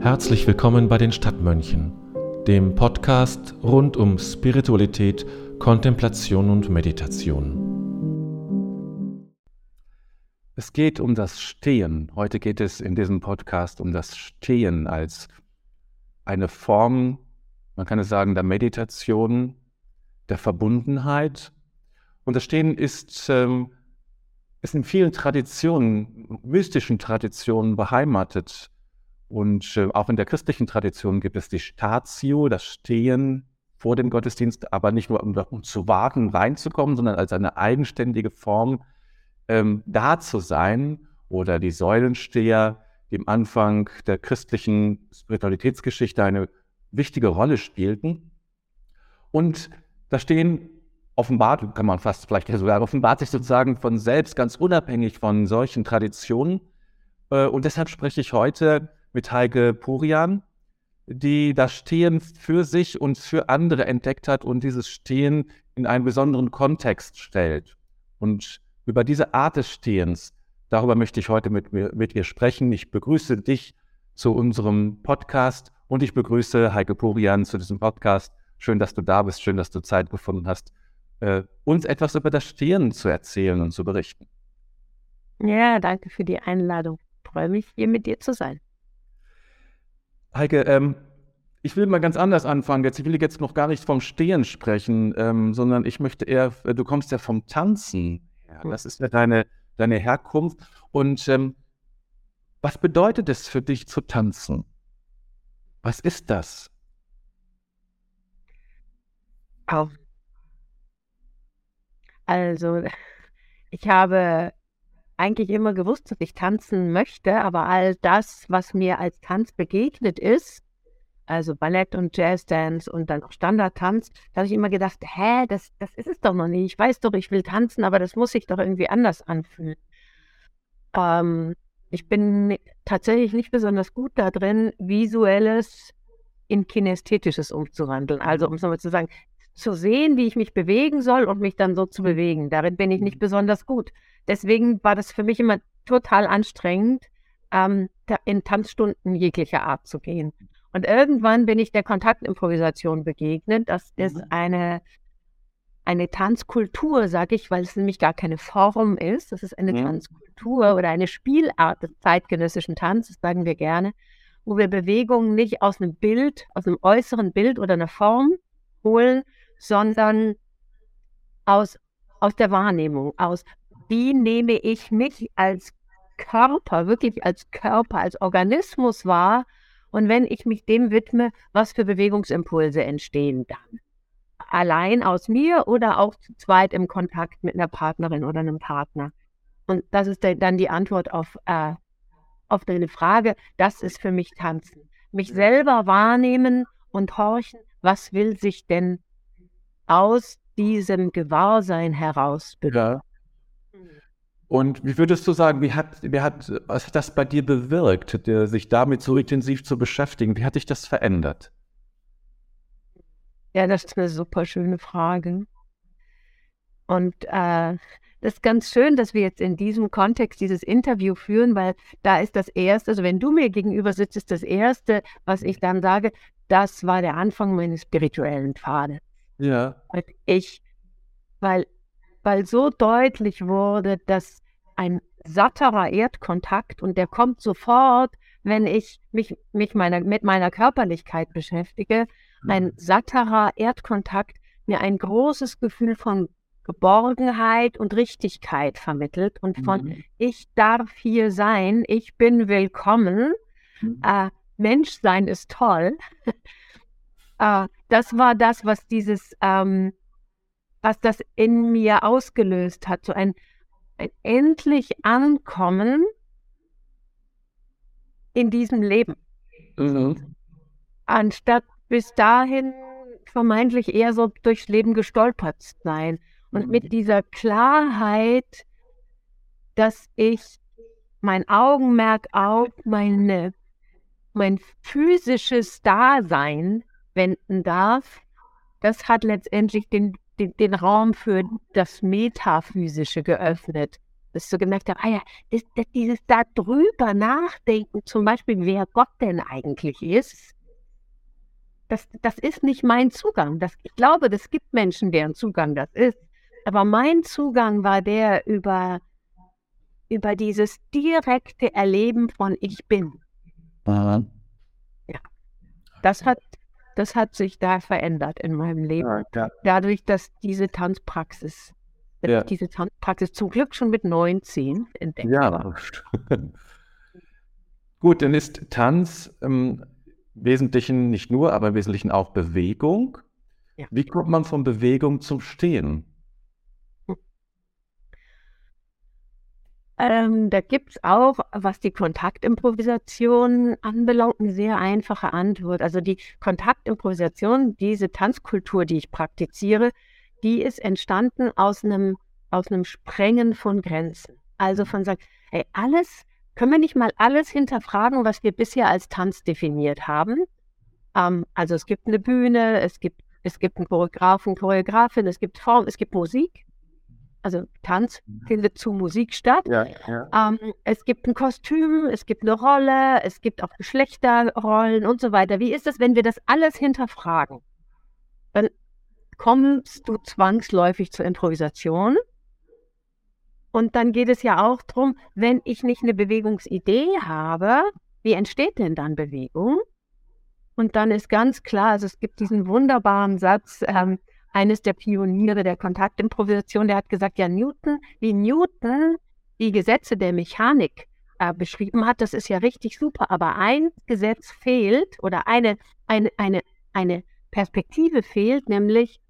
Herzlich willkommen bei den Stadtmönchen, dem Podcast rund um Spiritualität, Kontemplation und Meditation. Es geht um das Stehen. Heute geht es in diesem Podcast um das Stehen als eine Form, man kann es sagen, der Meditation, der Verbundenheit. Und das Stehen ist, ähm, ist in vielen Traditionen, mystischen Traditionen beheimatet. Und äh, auch in der christlichen Tradition gibt es die Statio, das Stehen vor dem Gottesdienst, aber nicht nur um, um zu warten, reinzukommen, sondern als eine eigenständige Form ähm, da zu sein. Oder die Säulensteher, die am Anfang der christlichen Spiritualitätsgeschichte eine wichtige Rolle spielten. Und da stehen offenbart, kann man fast vielleicht sogar offenbart sich sozusagen von selbst, ganz unabhängig von solchen Traditionen. Äh, und deshalb spreche ich heute mit Heike Purian, die das Stehen für sich und für andere entdeckt hat und dieses Stehen in einen besonderen Kontext stellt. Und über diese Art des Stehens, darüber möchte ich heute mit, mit ihr sprechen. Ich begrüße dich zu unserem Podcast und ich begrüße Heike Purian zu diesem Podcast. Schön, dass du da bist, schön, dass du Zeit gefunden hast, äh, uns etwas über das Stehen zu erzählen und zu berichten. Ja, danke für die Einladung. Ich freue mich, hier mit dir zu sein. Heike, ähm, ich will mal ganz anders anfangen. Jetzt, ich will jetzt noch gar nicht vom Stehen sprechen, ähm, sondern ich möchte eher, äh, du kommst ja vom Tanzen. Ja, das ist ja deine, deine Herkunft. Und ähm, was bedeutet es für dich zu tanzen? Was ist das? Auch. Also, ich habe eigentlich immer gewusst, dass ich tanzen möchte, aber all das, was mir als Tanz begegnet ist, also Ballett und Jazzdance und dann auch Standardtanz, da habe ich immer gedacht, hä, das, das ist es doch noch nicht. Ich weiß doch, ich will tanzen, aber das muss sich doch irgendwie anders anfühlen. Ähm, ich bin tatsächlich nicht besonders gut da drin, visuelles in kinästhetisches umzuwandeln. Also um es nochmal zu sagen, zu sehen, wie ich mich bewegen soll und mich dann so zu bewegen. Darin bin ich nicht besonders gut. Deswegen war das für mich immer total anstrengend, ähm, in Tanzstunden jeglicher Art zu gehen. Und irgendwann bin ich der Kontaktimprovisation begegnet. Das ist mhm. eine, eine Tanzkultur, sage ich, weil es nämlich gar keine Form ist. Das ist eine ja. Tanzkultur oder eine Spielart des zeitgenössischen Tanzes, sagen wir gerne, wo wir Bewegungen nicht aus einem Bild, aus einem äußeren Bild oder einer Form holen, sondern aus, aus der Wahrnehmung, aus wie nehme ich mich als Körper, wirklich als Körper, als Organismus wahr und wenn ich mich dem widme, was für Bewegungsimpulse entstehen dann. Allein aus mir oder auch zu zweit im Kontakt mit einer Partnerin oder einem Partner. Und das ist dann die Antwort auf, äh, auf deine Frage. Das ist für mich Tanzen. Mich selber wahrnehmen und horchen, was will sich denn aus diesem Gewahrsein heraus. Ja. Und wie würdest du sagen, wie hat, wie hat, was hat das bei dir bewirkt, sich damit so intensiv zu beschäftigen? Wie hat dich das verändert? Ja, das ist eine super schöne Frage. Und äh, das ist ganz schön, dass wir jetzt in diesem Kontext dieses Interview führen, weil da ist das Erste, also wenn du mir gegenüber sitzt, ist das Erste, was ich dann sage, das war der Anfang meines spirituellen Pfades. Ja. Weil ich, weil, weil so deutlich wurde, dass ein satterer Erdkontakt und der kommt sofort, wenn ich mich, mich meiner, mit meiner Körperlichkeit beschäftige. Ein mhm. satterer Erdkontakt mir ein großes Gefühl von Geborgenheit und Richtigkeit vermittelt und von mhm. ich darf hier sein, ich bin willkommen, mhm. äh, Menschsein ist toll. äh, das war das, was dieses, ähm, was das in mir ausgelöst hat, so ein endlich ankommen in diesem Leben. Mhm. Anstatt bis dahin vermeintlich eher so durchs Leben gestolpert sein. Und mit dieser Klarheit, dass ich mein Augenmerk auf meine, mein physisches Dasein wenden darf, das hat letztendlich den den, den Raum für das Metaphysische geöffnet. dass ich so gemerkt habe, ah ja, das, das, dieses da drüber nachdenken, zum Beispiel, wer Gott denn eigentlich ist, das, das ist nicht mein Zugang. Das, ich glaube, es gibt Menschen, deren Zugang das ist. Aber mein Zugang war der über, über dieses direkte Erleben von Ich bin. Ja. Das hat, das hat sich da verändert in meinem Leben. Ja, ja. Dadurch, dass diese Tanzpraxis, dass Ja. ich diese Tanzpraxis zum Glück schon mit 19 entdeckt habe. Ja. Gut, dann ist Tanz im Wesentlichen nicht nur, aber im Wesentlichen auch Bewegung. Ja. Wie kommt man von Bewegung zum Stehen? Ähm, da gibt es auch, was die Kontaktimprovisation anbelangt, eine sehr einfache Antwort. Also die Kontaktimprovisation, diese Tanzkultur, die ich praktiziere, die ist entstanden aus einem, aus einem Sprengen von Grenzen. Also von sagen, ey, alles, können wir nicht mal alles hinterfragen, was wir bisher als Tanz definiert haben? Ähm, also es gibt eine Bühne, es gibt, es gibt einen Choreografen, Choreografin, es gibt Form, es gibt Musik. Also Tanz findet zu Musik statt. Ja, ja. Ähm, es gibt ein Kostüm, es gibt eine Rolle, es gibt auch Geschlechterrollen und so weiter. Wie ist es, wenn wir das alles hinterfragen? Dann kommst du zwangsläufig zur Improvisation. Und dann geht es ja auch darum, wenn ich nicht eine Bewegungsidee habe, wie entsteht denn dann Bewegung? Und dann ist ganz klar, also es gibt diesen wunderbaren Satz, ähm, eines der Pioniere der Kontaktimprovisation, der hat gesagt, ja, Newton, wie Newton die Gesetze der Mechanik äh, beschrieben hat, das ist ja richtig super, aber ein Gesetz fehlt oder eine, eine, eine, eine Perspektive fehlt, nämlich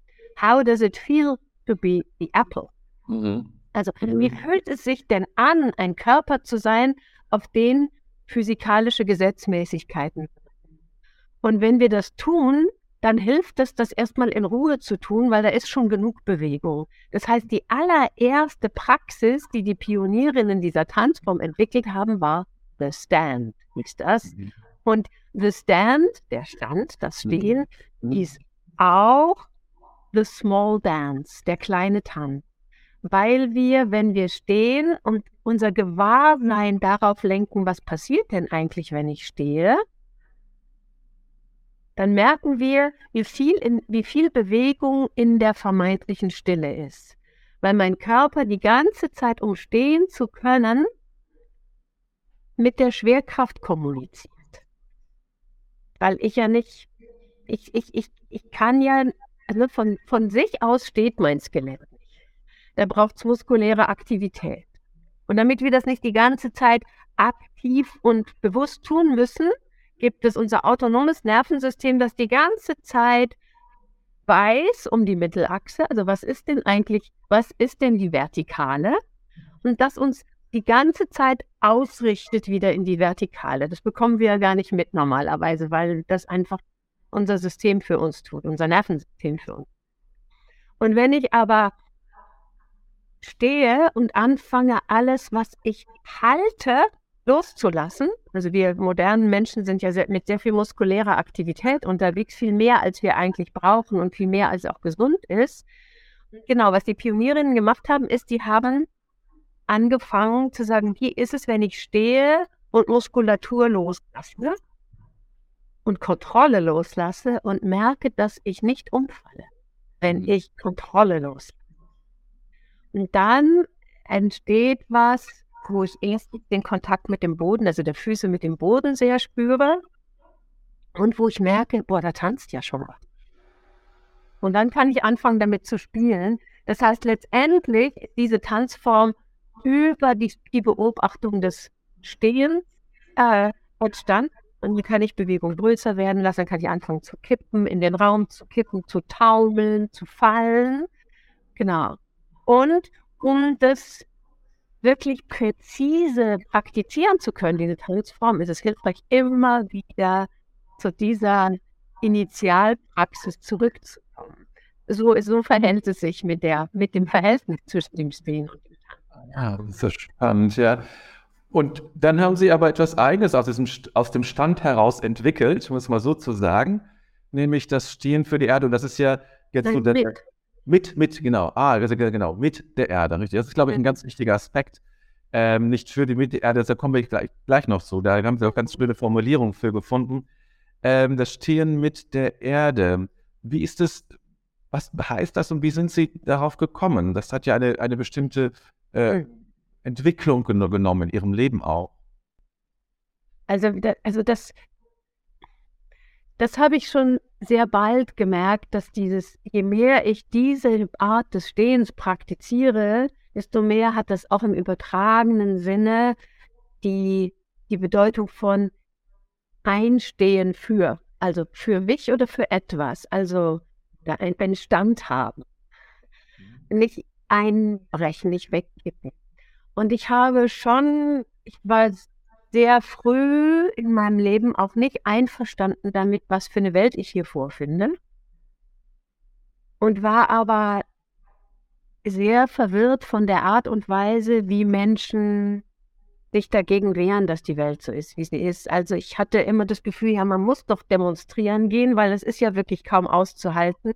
how does it feel to be the apple? Mhm. Also wie fühlt es sich denn an, ein Körper zu sein, auf den physikalische Gesetzmäßigkeiten? Und wenn wir das tun, dann hilft es, das erstmal in Ruhe zu tun, weil da ist schon genug Bewegung. Das heißt, die allererste Praxis, die die Pionierinnen dieser Tanzform entwickelt haben, war The Stand. Ist das? Mhm. Und The Stand, der Stand, das Stehen, Mhm. ist auch The Small Dance, der kleine Tanz. Weil wir, wenn wir stehen und unser Gewahrsein darauf lenken, was passiert denn eigentlich, wenn ich stehe, dann merken wir, wie viel, in, wie viel Bewegung in der vermeintlichen Stille ist. Weil mein Körper die ganze Zeit, um stehen zu können, mit der Schwerkraft kommuniziert. Weil ich ja nicht, ich, ich, ich, ich kann ja, also von, von sich aus steht mein Skelett nicht. Da braucht es muskuläre Aktivität. Und damit wir das nicht die ganze Zeit aktiv und bewusst tun müssen, gibt es unser autonomes Nervensystem, das die ganze Zeit weiß um die Mittelachse, also was ist denn eigentlich, was ist denn die Vertikale? Und das uns die ganze Zeit ausrichtet wieder in die Vertikale. Das bekommen wir ja gar nicht mit normalerweise, weil das einfach unser System für uns tut, unser Nervensystem für uns. Und wenn ich aber stehe und anfange, alles, was ich halte, loszulassen. Also wir modernen Menschen sind ja sehr, mit sehr viel muskulärer Aktivität unterwegs, viel mehr als wir eigentlich brauchen und viel mehr als auch gesund ist. Genau, was die Pionierinnen gemacht haben, ist, die haben angefangen zu sagen, wie ist es, wenn ich stehe und Muskulatur loslasse und Kontrolle loslasse und merke, dass ich nicht umfalle, wenn Mhm. ich Kontrolle loslasse. Und dann entsteht was, wo ich erst den Kontakt mit dem Boden, also der Füße mit dem Boden sehr spüre und wo ich merke, boah, da tanzt ja schon was. Und dann kann ich anfangen, damit zu spielen. Das heißt, letztendlich ist diese Tanzform über die, die Beobachtung des Stehens äh, entstanden. Und hier kann ich Bewegung größer werden lassen, dann kann ich anfangen zu kippen, in den Raum zu kippen, zu taumeln, zu fallen. Genau. Und um das wirklich präzise praktizieren zu können, diese Tanzform, ist es hilfreich, immer wieder zu dieser Initialpraxis zurückzukommen. So, so verhält es sich mit, der, mit dem Verhältnis zwischen dem Stehen und dem Tanzen. Ja, das ist ja spannend, ja. Und dann haben Sie aber etwas Eigenes aus, diesem, aus dem Stand heraus entwickelt, um es mal so zu sagen, nämlich das Stehen für die Erde. Und das ist ja jetzt so Nein, der, mit. Mit, mit, genau. Ah, ge- genau, mit der Erde, richtig. Das ist, glaube ich, ein ganz wichtiger Aspekt. ähm, nicht für die Mittelerde, da kommen wir gleich, gleich noch zu. Da haben Sie auch ganz schöne Formulierungen für gefunden. Ähm, das Stehen mit der Erde. Wie ist es, was heißt das und wie sind Sie darauf gekommen? Das hat ja eine, eine bestimmte äh, hm. Entwicklung genommen in Ihrem Leben auch. Also, also das, das habe ich schon sehr bald gemerkt, dass dieses, je mehr ich diese Art des Stehens praktiziere, desto mehr hat das auch im übertragenen Sinne die, die Bedeutung von Einstehen für, also für mich oder für etwas, also einen Stand haben. Mhm. Nicht einbrechen, nicht wegkippen. Und ich habe schon, ich war sehr früh in meinem Leben auch nicht einverstanden damit, was für eine Welt ich hier vorfinde. Und war aber sehr verwirrt von der Art und Weise, wie Menschen sich dagegen wehren, dass die Welt so ist, wie sie ist. Also ich hatte immer das Gefühl, ja, man muss doch demonstrieren gehen, weil es ist ja wirklich kaum auszuhalten.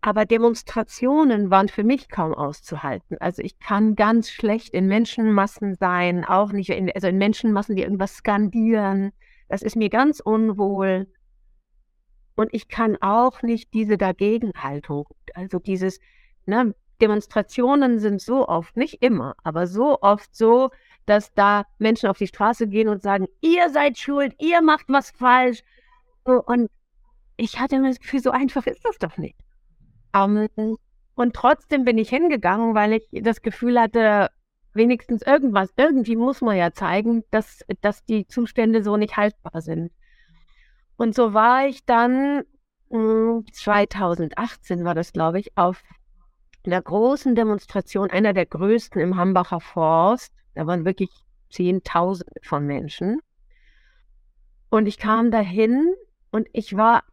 Aber Demonstrationen waren für mich kaum auszuhalten. Also ich kann ganz schlecht in Menschenmassen sein, auch nicht in, also in Menschenmassen, die irgendwas skandieren. Das ist mir ganz unwohl. Und ich kann auch nicht diese Dagegenhaltung, also dieses, ne, Demonstrationen sind so oft, nicht immer, aber so oft so, dass da Menschen auf die Straße gehen und sagen, ihr seid schuld, ihr macht was falsch. Und ich hatte mir das Gefühl, so einfach ist das doch nicht. Um, und trotzdem bin ich hingegangen, weil ich das Gefühl hatte, wenigstens irgendwas, irgendwie muss man ja zeigen, dass, dass die Zustände so nicht haltbar sind. Und so war ich dann 2018 hm, war das, glaube ich, auf einer großen Demonstration, einer der größten im Hambacher Forst. Da waren wirklich Zehntausende von Menschen. Und ich kam dahin und ich war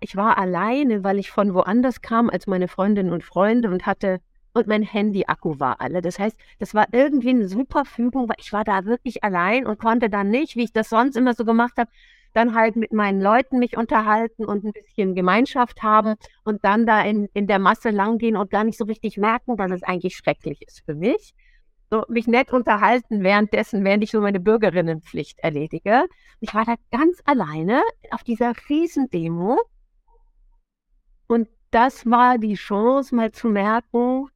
ich war alleine, weil ich von woanders kam als meine Freundinnen und Freunde und hatte und mein Handy-Akku war alle. Das heißt, das war irgendwie eine super Fügung, weil ich war da wirklich allein und konnte dann nicht, wie ich das sonst immer so gemacht habe, dann halt mit meinen Leuten mich unterhalten und ein bisschen Gemeinschaft haben und dann da in, in der Masse langgehen und gar nicht so richtig merken, dass es eigentlich schrecklich ist für mich. So, mich nett unterhalten währenddessen, während ich so meine Bürgerinnenpflicht erledige. Ich war da ganz alleine auf dieser Riesendemo und das war die Chance, mal zu merken,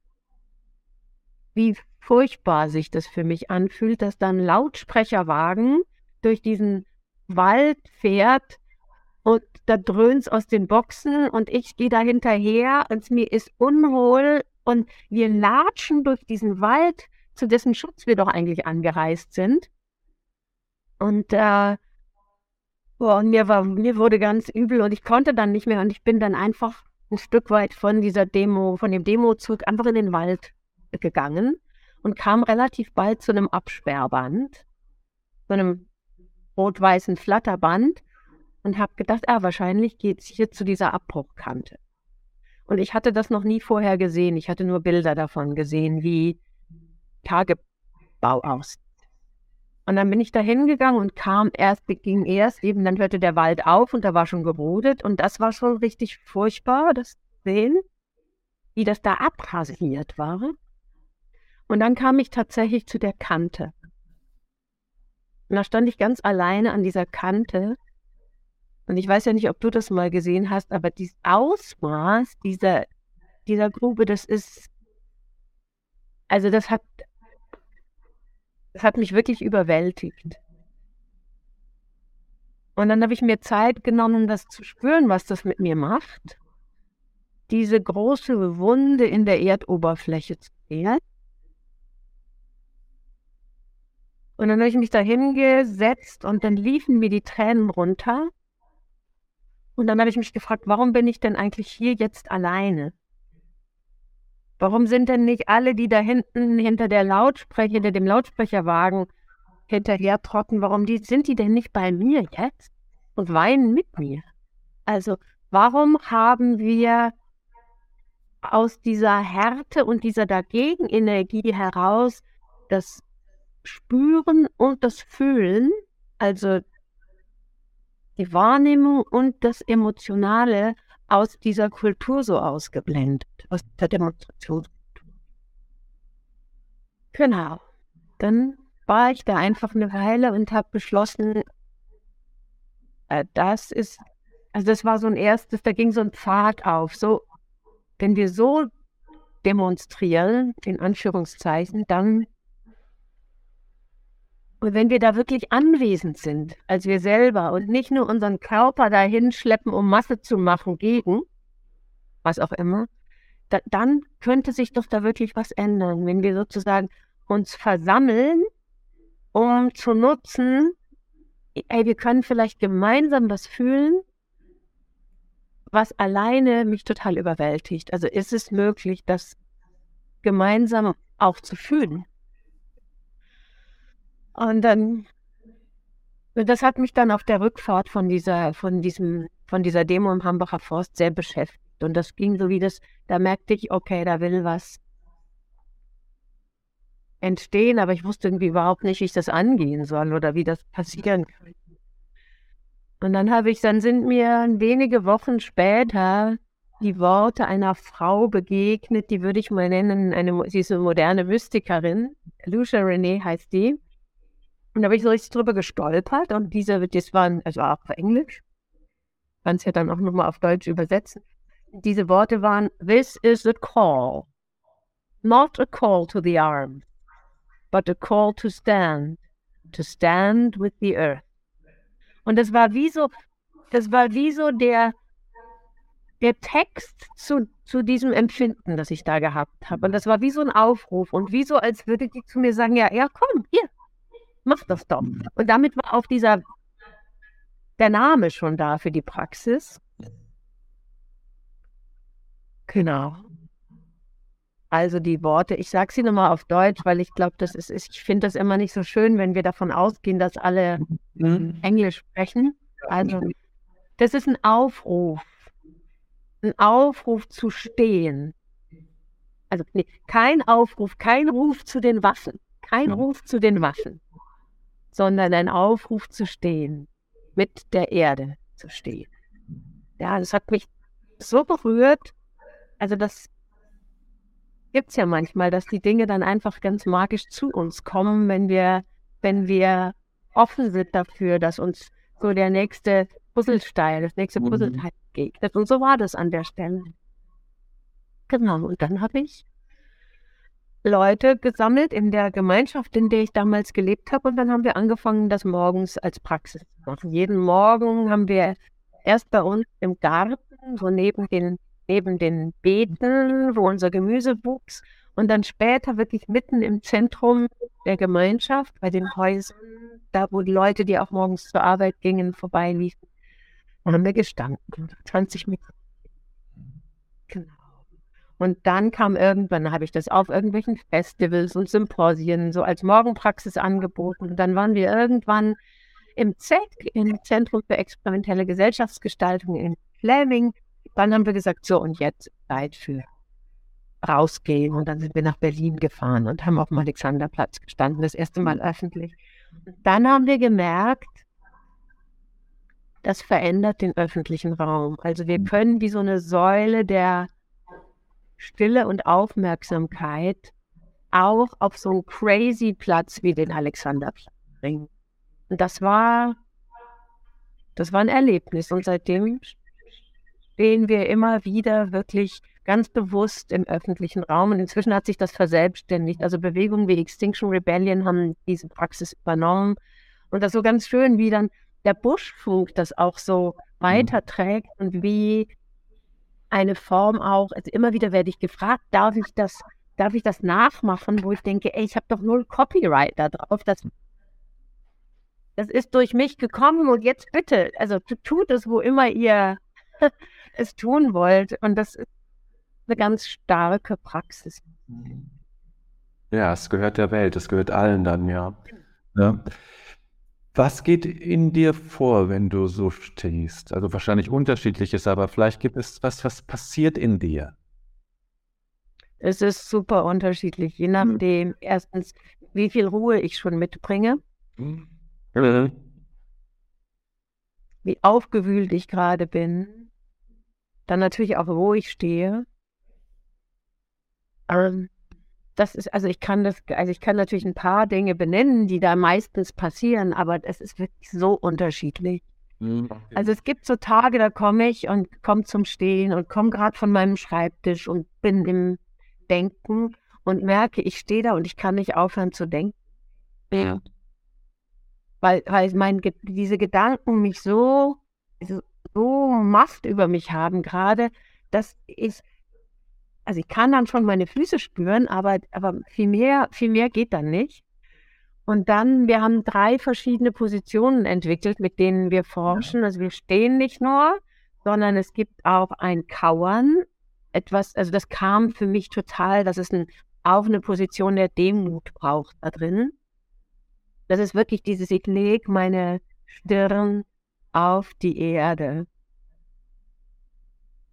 wie furchtbar sich das für mich anfühlt, dass dann Lautsprecherwagen durch diesen Wald fährt und da dröhnt aus den Boxen und ich gehe da hinterher und mir ist unwohl und wir latschen durch diesen Wald, zu dessen Schutz wir doch eigentlich angereist sind. Und äh, Boah, und mir, war, mir wurde ganz übel und ich konnte dann nicht mehr und ich bin dann einfach ein Stück weit von dieser Demo, von dem Demozug einfach in den Wald gegangen und kam relativ bald zu einem Absperrband, zu einem rot-weißen Flatterband und habe gedacht, ah, wahrscheinlich geht es hier zu dieser Abbruchkante. Und ich hatte das noch nie vorher gesehen. Ich hatte nur Bilder davon gesehen, wie Tagebau aussieht. Und dann bin ich da hingegangen und kam erst, ging erst eben, dann hörte der Wald auf und da war schon gerodet und das war schon richtig furchtbar, das zu sehen, wie das da abrasiert war. Und dann kam ich tatsächlich zu der Kante. Und da stand ich ganz alleine an dieser Kante. Und ich weiß ja nicht, ob du das mal gesehen hast, aber dieses Ausmaß dieser, dieser Grube, das ist, also das hat das hat mich wirklich überwältigt. Und dann habe ich mir Zeit genommen, das zu spüren, was das mit mir macht. Diese große Wunde in der Erdoberfläche zu sehen. Und dann habe ich mich da hingesetzt und dann liefen mir die Tränen runter. Und dann habe ich mich gefragt, warum bin ich denn eigentlich hier jetzt alleine? Warum sind denn nicht alle, die da hinten hinter der Lautsprecher, hinter dem Lautsprecherwagen hinterher trocken, warum die, sind die denn nicht bei mir jetzt und weinen mit mir? Also, warum haben wir aus dieser Härte und dieser Dagegenenergie heraus das Spüren und das Fühlen, also die Wahrnehmung und das Emotionale aus dieser Kultur so ausgeblendet, aus der Demonstrationskultur. Genau. dann war ich da einfach eine Weile und habe beschlossen, äh, das ist, also das war so ein erstes, da ging so ein Pfad auf. So, wenn wir so demonstrieren, in Anführungszeichen, dann, und wenn wir da wirklich anwesend sind, als wir selber und nicht nur unseren Körper dahin schleppen, um Masse zu machen gegen, was auch immer, da, dann könnte sich doch da wirklich was ändern, wenn wir sozusagen uns versammeln, um zu nutzen, ey, wir können vielleicht gemeinsam was fühlen, was alleine mich total überwältigt. Also ist es möglich, das gemeinsam auch zu fühlen. Und dann, das hat mich dann auf der Rückfahrt von dieser, von diesem, von dieser Demo im Hambacher Forst sehr beschäftigt. Und das ging so wie das, da merkte ich, okay, da will was entstehen, aber ich wusste irgendwie überhaupt nicht, wie ich das angehen soll oder wie das passieren kann. Und dann habe ich, dann sind mir wenige Wochen später die Worte einer Frau begegnet, die würde ich mal nennen, eine, sie ist eine moderne Mystikerin. Lucia Renee heißt die. Und da habe ich so richtig drüber gestolpert und diese, das waren, also auch auf Englisch, kann es ja dann auch nochmal auf Deutsch übersetzen. Diese Worte waren, This is a call. Not a call to the arms, but a call to stand. To stand with the earth. Und das war wie so, das war wie so der, der Text zu, zu diesem Empfinden, das ich da gehabt habe. Und das war wie so ein Aufruf und wie so, als würde die zu mir sagen, ja, ja, komm, hier, mach das doch. Und damit war auch dieser, der Name schon da für die Praxis. Genau. Also die Worte, ich sage sie nochmal auf Deutsch, weil ich glaube, das ist, ich finde das immer nicht so schön, wenn wir davon ausgehen, dass alle mhm. Englisch sprechen. Also das ist ein Aufruf, ein Aufruf zu stehen. Also nee, kein Aufruf, kein Ruf zu den Waffen, kein Ruf zu den Waffen, sondern ein Aufruf zu stehen, mit der Erde zu stehen. Ja, das hat mich so berührt. Also das gibt es ja manchmal, dass die Dinge dann einfach ganz magisch zu uns kommen, wenn wir, wenn wir offen sind dafür, dass uns so der nächste Puzzlestein, das nächste mhm. Puzzleteil begegnet. Und so war das an der Stelle. Genau, und dann habe ich Leute gesammelt in der Gemeinschaft, in der ich damals gelebt habe. Und dann haben wir angefangen, das morgens als Praxis zu machen. Jeden Morgen haben wir erst bei uns im Garten, so neben den neben den Beeten, wo unser Gemüse wuchs. Und dann später wirklich mitten im Zentrum der Gemeinschaft, bei den Häusern, da wo die Leute, die auch morgens zur Arbeit gingen, vorbeiliefen, da haben wir gestanden. 20 Minuten. Genau. Und dann kam irgendwann, habe ich das auf irgendwelchen Festivals und Symposien so als Morgenpraxis angeboten. Und dann waren wir irgendwann im ZEC, im Zentrum für experimentelle Gesellschaftsgestaltung in Fleming, dann haben wir gesagt, so und jetzt Zeit für rausgehen. Und dann sind wir nach Berlin gefahren und haben auf dem Alexanderplatz gestanden, das erste Mal öffentlich. dann haben wir gemerkt, das verändert den öffentlichen Raum. Also wir können wie so eine Säule der Stille und Aufmerksamkeit auch auf so einen crazy Platz wie den Alexanderplatz bringen. Und das war, das war ein Erlebnis. Und seitdem stehen wir immer wieder wirklich ganz bewusst im öffentlichen Raum. Und inzwischen hat sich das verselbstständigt. Also Bewegungen wie Extinction Rebellion haben diese Praxis übernommen. Und das so ganz schön, wie dann der Buschfunk das auch so mhm. weiterträgt und wie eine Form auch, also immer wieder werde ich gefragt, darf ich das, darf ich das nachmachen, wo ich denke, ey, ich habe doch null Copyright da drauf. Das, das ist durch mich gekommen und jetzt bitte, also tut es, wo immer ihr es tun wollt. Und das ist eine ganz starke Praxis. Ja, es gehört der Welt, es gehört allen dann, ja. ja. Was geht in dir vor, wenn du so stehst? Also wahrscheinlich unterschiedliches, aber vielleicht gibt es was, was passiert in dir. Es ist super unterschiedlich, je hm. nachdem, erstens, wie viel Ruhe ich schon mitbringe. Mhm. Wie aufgewühlt ich gerade bin. Dann natürlich auch, wo ich stehe. Ähm, das ist, also ich kann das, also ich kann natürlich ein paar Dinge benennen, die da meistens passieren, aber es ist wirklich so unterschiedlich. Mhm. Also es gibt so Tage, da komme ich und komme zum Stehen und komme gerade von meinem Schreibtisch und bin im Denken und merke, ich stehe da und ich kann nicht aufhören zu denken. Ja. Weil, weil mein, diese Gedanken mich so, so Macht über mich haben gerade, dass ich, also ich kann dann schon meine Füße spüren, aber, aber viel, mehr, viel mehr geht dann nicht. Und dann, wir haben drei verschiedene Positionen entwickelt, mit denen wir forschen. Also wir stehen nicht nur, sondern es gibt auch ein Kauern. Etwas, also das kam für mich total, dass es ein, auch eine Position der Demut braucht da drin. Das ist wirklich dieses, ich lege meine Stirn auf die Erde.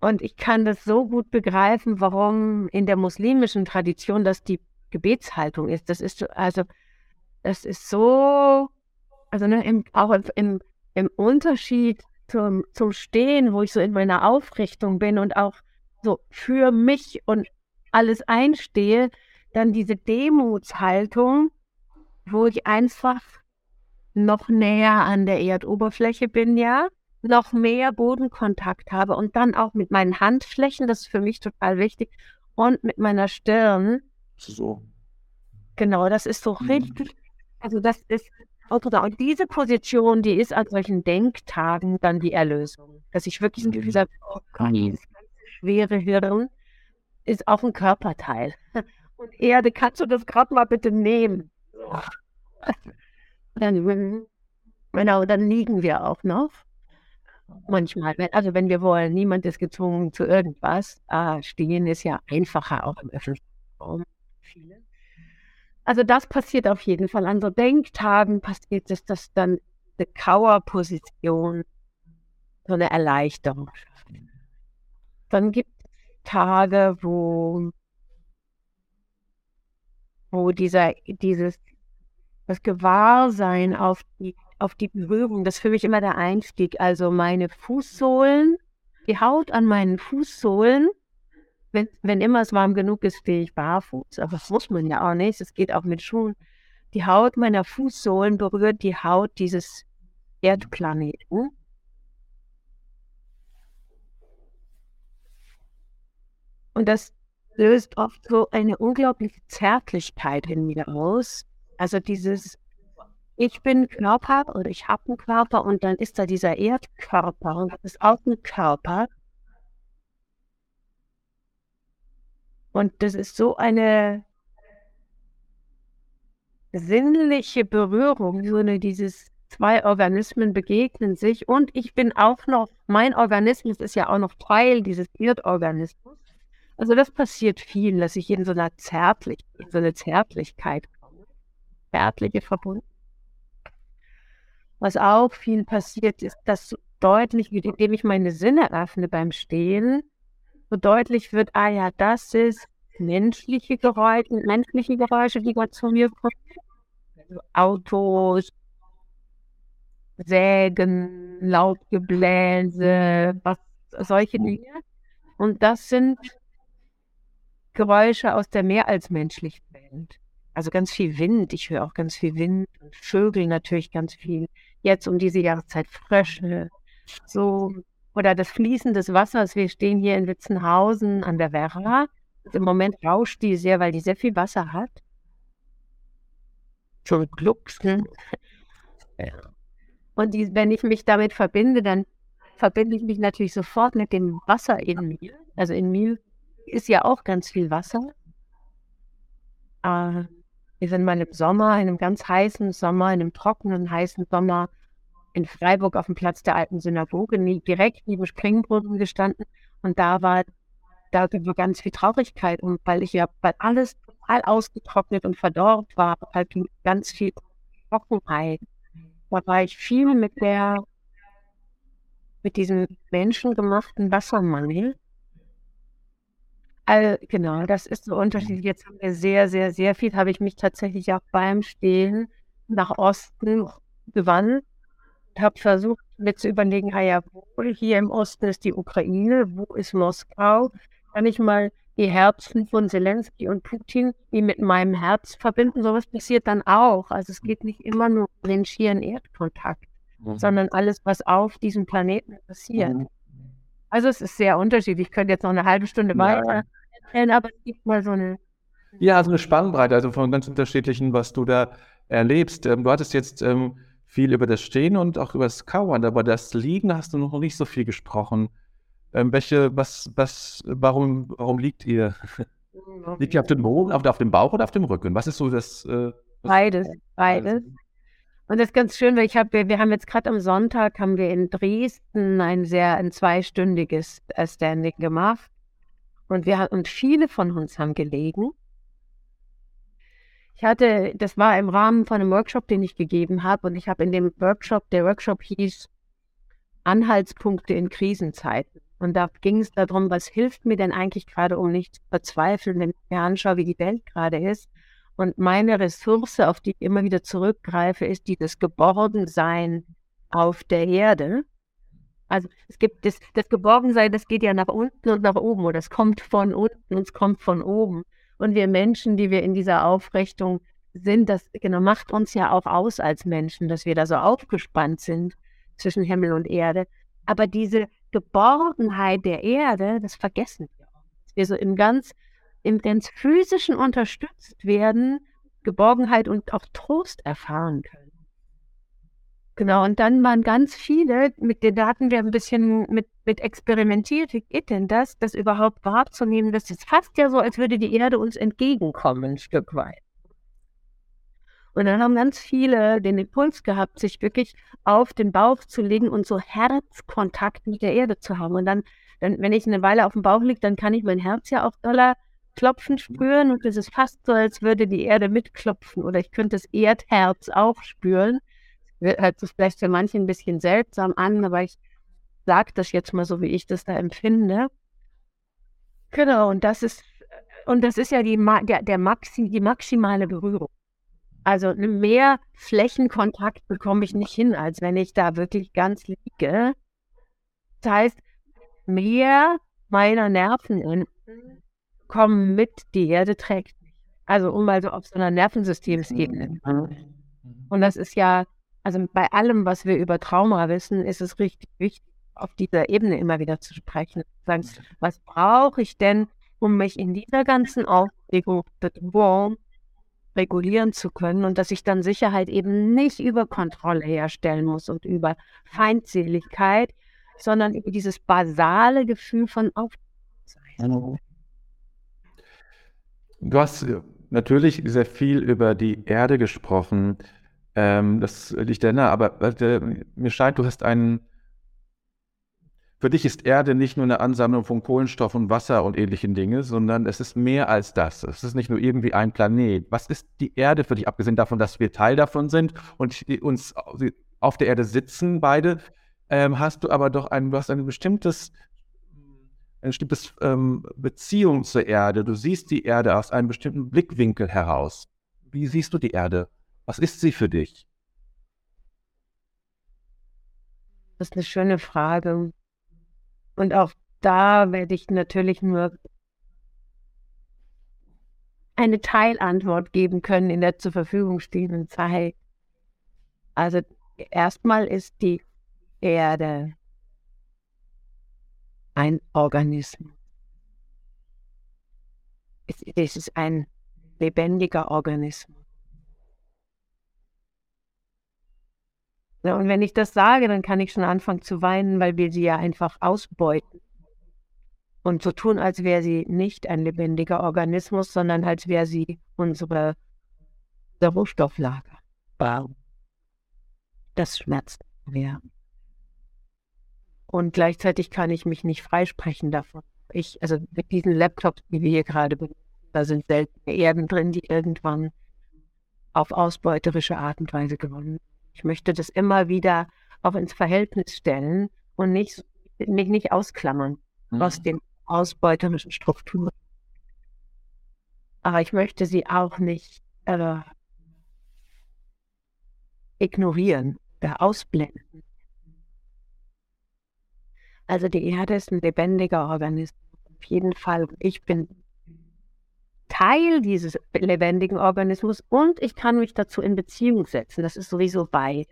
Und ich kann das so gut begreifen, warum in der muslimischen Tradition das die Gebetshaltung ist. Das ist also, das ist so, also ne, im, auch im, im Unterschied zum, zum Stehen, wo ich so in meiner Aufrichtung bin und auch so für mich und alles einstehe, dann diese Demutshaltung, wo ich einfach noch näher an der Erdoberfläche bin, ja, noch mehr Bodenkontakt habe und dann auch mit meinen Handflächen, das ist für mich total wichtig, und mit meiner Stirn. So. Genau, das ist so mhm. richtig. Also das ist und diese Position, die ist an solchen Denktagen dann die Erlösung. Dass ich wirklich mhm. dieser oh Gott, dieses ganze schwere Hirn ist auch ein Körperteil. Und Erde, kannst du das gerade mal bitte nehmen? Dann, genau, dann liegen wir auch noch. Manchmal, also wenn wir wollen, niemand ist gezwungen zu irgendwas. Ah, stehen ist ja einfacher auch im öffentlichen Raum. Also das passiert auf jeden Fall. An so Denktagen passiert es, dass dann eine Kauerposition so eine Erleichterung schafft. Dann gibt es Tage, wo, wo dieser, dieses das Gewahrsein auf die auf die Berührung, das ist für mich immer der Einstieg. Also meine Fußsohlen, die Haut an meinen Fußsohlen, wenn, wenn immer es warm genug ist, stehe ich barfuß. Aber das muss man ja auch nicht. Es geht auch mit Schuhen. Die Haut meiner Fußsohlen berührt die Haut dieses Erdplaneten. Und das löst oft so eine unglaubliche Zärtlichkeit in mir aus. Also dieses ich bin Körper oder ich habe einen Körper und dann ist da dieser Erdkörper und das ist auch ein Körper. Und das ist so eine sinnliche Berührung, so eine, dieses zwei Organismen begegnen sich und ich bin auch noch, mein Organismus ist ja auch noch Teil dieses Erdorganismus. Also das passiert viel, dass ich in so einer Zärtlich, in so eine Zärtlichkeit komme. Zärtliche Verbundenheit. Was auch viel passiert, ist, dass deutlich wird, indem ich meine Sinne öffne beim Stehen, so deutlich wird, ah ja, das ist menschliche Geräusche, menschliche Geräusche, die Gott zu mir kommen. Also Autos, Sägen, Lautgebläse, was, solche mhm. Dinge. Und das sind Geräusche aus der mehr als menschlichen Welt. Also ganz viel Wind, ich höre auch ganz viel Wind und Vögel natürlich ganz viel jetzt um diese Jahreszeit Frösche, so oder das Fließen des Wassers. Wir stehen hier in Witzenhausen an der Werra. Im Moment rauscht die sehr, weil die sehr viel Wasser hat. Schon glucksen. Ja. Und die, wenn ich mich damit verbinde, dann verbinde ich mich natürlich sofort mit dem Wasser in mir. Also in mir ist ja auch ganz viel Wasser. Äh, wir sind mal im Sommer, in einem ganz heißen Sommer, in einem trockenen, heißen Sommer in Freiburg auf dem Platz der alten Synagoge, direkt neben Springbrunnen gestanden. Und da war, da war ganz viel Traurigkeit. Und weil ich ja, weil alles total ausgetrocknet und verdorrt war, halt ganz viel Trockenheit. Da war ich viel mit der, mit diesem menschengemachten Wassermangel All, genau, das ist so unterschiedlich. Jetzt haben wir sehr, sehr, sehr viel, habe ich mich tatsächlich auch beim Stehen nach Osten gewandt und habe versucht, mir zu überlegen, ah ja, wo hier im Osten ist die Ukraine, wo ist Moskau? Kann ich mal die Herzen von Zelensky und Putin, die mit meinem Herz verbinden. Sowas passiert dann auch. Also es geht nicht immer nur um den schieren Erdkontakt, mhm. sondern alles, was auf diesem Planeten passiert. Mhm. Also es ist sehr unterschiedlich. Ich könnte jetzt noch eine halbe Stunde weiter erzählen, aber es gibt mal so eine. Ja, also eine Spannbreite, also von ganz unterschiedlichen, was du da erlebst. Ähm, du hattest jetzt ähm, viel über das Stehen und auch über das Kauern, aber das Liegen hast du noch nicht so viel gesprochen. Ähm, welche, was, was, warum, warum liegt ihr? liegt ihr auf dem Boden, auf, auf, dem Bauch oder auf dem Rücken? Was ist so das? Äh, beides, beides. Und das ist ganz schön, weil ich habe, wir, haben jetzt gerade am Sonntag haben wir in Dresden ein sehr ein zweistündiges äh, Standing gemacht und wir und viele von uns haben gelegen. Ich hatte, das war im Rahmen von einem Workshop, den ich gegeben habe und ich habe in dem Workshop, der Workshop hieß Anhaltspunkte in Krisenzeiten. Und da ging es darum, was hilft mir denn eigentlich gerade, um nicht zu verzweifeln, wenn ich mir anschaue, wie die Welt gerade ist. Und meine Ressource, auf die ich immer wieder zurückgreife, ist dieses Geborgensein auf der Erde. Also es gibt das, das Geborgensein, das geht ja nach unten und nach oben oder es kommt von unten und es kommt von oben. Und wir Menschen, die wir in dieser Aufrichtung sind, das genau macht uns ja auch aus als Menschen, dass wir da so aufgespannt sind zwischen Himmel und Erde. Aber diese Geborgenheit der Erde, das vergessen wir. Dass wir so im ganz, im ganz physischen unterstützt werden, Geborgenheit und auch Trost erfahren können. Genau, und dann waren ganz viele, mit den Daten wir ein bisschen mit, mit experimentiert, wie geht denn das, das überhaupt wahrzunehmen, das ist fast ja so, als würde die Erde uns entgegenkommen, ein Stück weit. Und dann haben ganz viele den Impuls gehabt, sich wirklich auf den Bauch zu legen und so Herzkontakt mit der Erde zu haben. Und dann, dann wenn ich eine Weile auf dem Bauch liege, dann kann ich mein Herz ja auch doller klopfen spüren und es ist fast so, als würde die Erde mitklopfen oder ich könnte das Erdherz auch spüren. Hört halt so vielleicht für manche ein bisschen seltsam an, aber ich sage das jetzt mal so, wie ich das da empfinde. Genau, und das ist, und das ist ja die, der, der Maxi, die maximale Berührung. Also mehr Flächenkontakt bekomme ich nicht hin, als wenn ich da wirklich ganz liege. Das heißt, mehr meiner Nerven kommen mit, die Erde trägt mich. Also um mal so auf so einer Nervensystemsebene. Und das ist ja, also bei allem, was wir über Trauma wissen, ist es richtig wichtig, auf dieser Ebene immer wieder zu sprechen. Sagen, was brauche ich denn, um mich in dieser ganzen Aufregung, regulieren zu können und dass ich dann Sicherheit eben nicht über Kontrolle herstellen muss und über Feindseligkeit, sondern über dieses basale Gefühl von Aufmerksamkeit. Du hast äh, natürlich sehr viel über die Erde gesprochen. Ähm, das liegt da nahe, aber äh, mir scheint, du hast einen für dich ist Erde nicht nur eine Ansammlung von Kohlenstoff und Wasser und ähnlichen Dingen, sondern es ist mehr als das. Es ist nicht nur irgendwie ein Planet. Was ist die Erde für dich, abgesehen davon, dass wir Teil davon sind und uns auf der Erde sitzen, beide? Ähm, hast du aber doch ein, du hast ein bestimmtes, eine bestimmte ähm, Beziehung zur Erde. Du siehst die Erde aus einem bestimmten Blickwinkel heraus. Wie siehst du die Erde? Was ist sie für dich? Das ist eine schöne Frage. Und auch da werde ich natürlich nur eine Teilantwort geben können in der zur Verfügung stehenden Zeit. Also erstmal ist die Erde ein Organismus. Es, ist ein lebendiger Organismus. Und wenn ich das sage, dann kann ich schon anfangen zu weinen, weil wir sie ja einfach ausbeuten. Und so tun, als wäre sie nicht ein lebendiger Organismus, sondern als wäre sie unsere, unser Rohstofflager. Wow. Das schmerzt mir. Und gleichzeitig kann ich mich nicht freisprechen davon. Ich, also mit diesen Laptops, die wir hier gerade benutzen, da sind seltene Erden drin, die irgendwann auf ausbeuterische Art und Weise gewonnen ich möchte das immer wieder auch ins Verhältnis stellen und nicht, mich nicht ausklammern mhm. aus den ausbeuterischen Strukturen. Aber ich möchte sie auch nicht äh, ignorieren oder ausblenden. Also die Erde ist ein lebendiger Organismus. Auf jeden Fall. Ich bin Teil dieses lebendigen Organismus und ich kann mich dazu in Beziehung setzen. Das ist sowieso bei.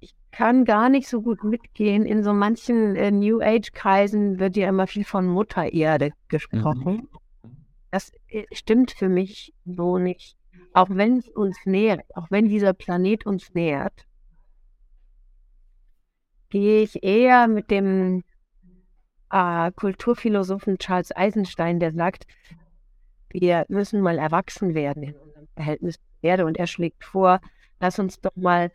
Ich kann gar nicht so gut mitgehen. In so manchen äh, New Age-Kreisen wird ja immer viel von Mutter Erde gesprochen. Mhm. Das äh, stimmt für mich so nicht. Auch wenn es uns nährt, auch wenn dieser Planet uns nährt, gehe ich eher mit dem äh, Kulturphilosophen Charles Eisenstein, der sagt, wir müssen mal erwachsen werden in unserem Verhältnis zur Erde. Und er schlägt vor, lass uns doch mal,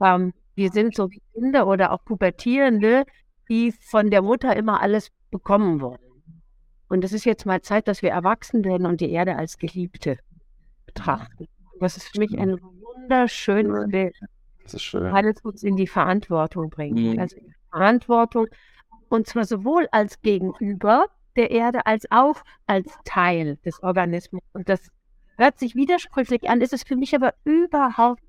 ähm, wir sind so wie Kinder oder auch Pubertierende, die von der Mutter immer alles bekommen wollen. Und es ist jetzt mal Zeit, dass wir erwachsen werden und die Erde als Geliebte betrachten. Das ist für mich ein wunderschönes Bild. Das ist schön. Weil es uns in die Verantwortung bringt. Mhm. Also Verantwortung und zwar sowohl als Gegenüber der Erde als auch als Teil des Organismus. Und das hört sich widersprüchlich an, ist es für mich aber überhaupt.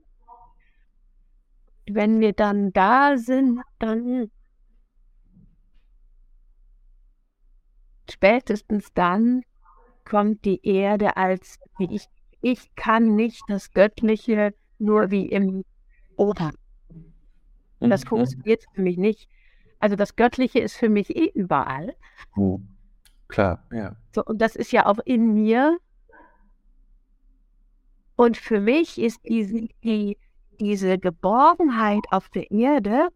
Wenn wir dann da sind, dann spätestens dann kommt die Erde als wie ich. Ich kann nicht das Göttliche nur wie im Opa. Das mhm. funktioniert für mich nicht. Also das Göttliche ist für mich eh überall. Oh, klar, ja. So, und das ist ja auch in mir. Und für mich ist diese, die, diese Geborgenheit auf der Erde,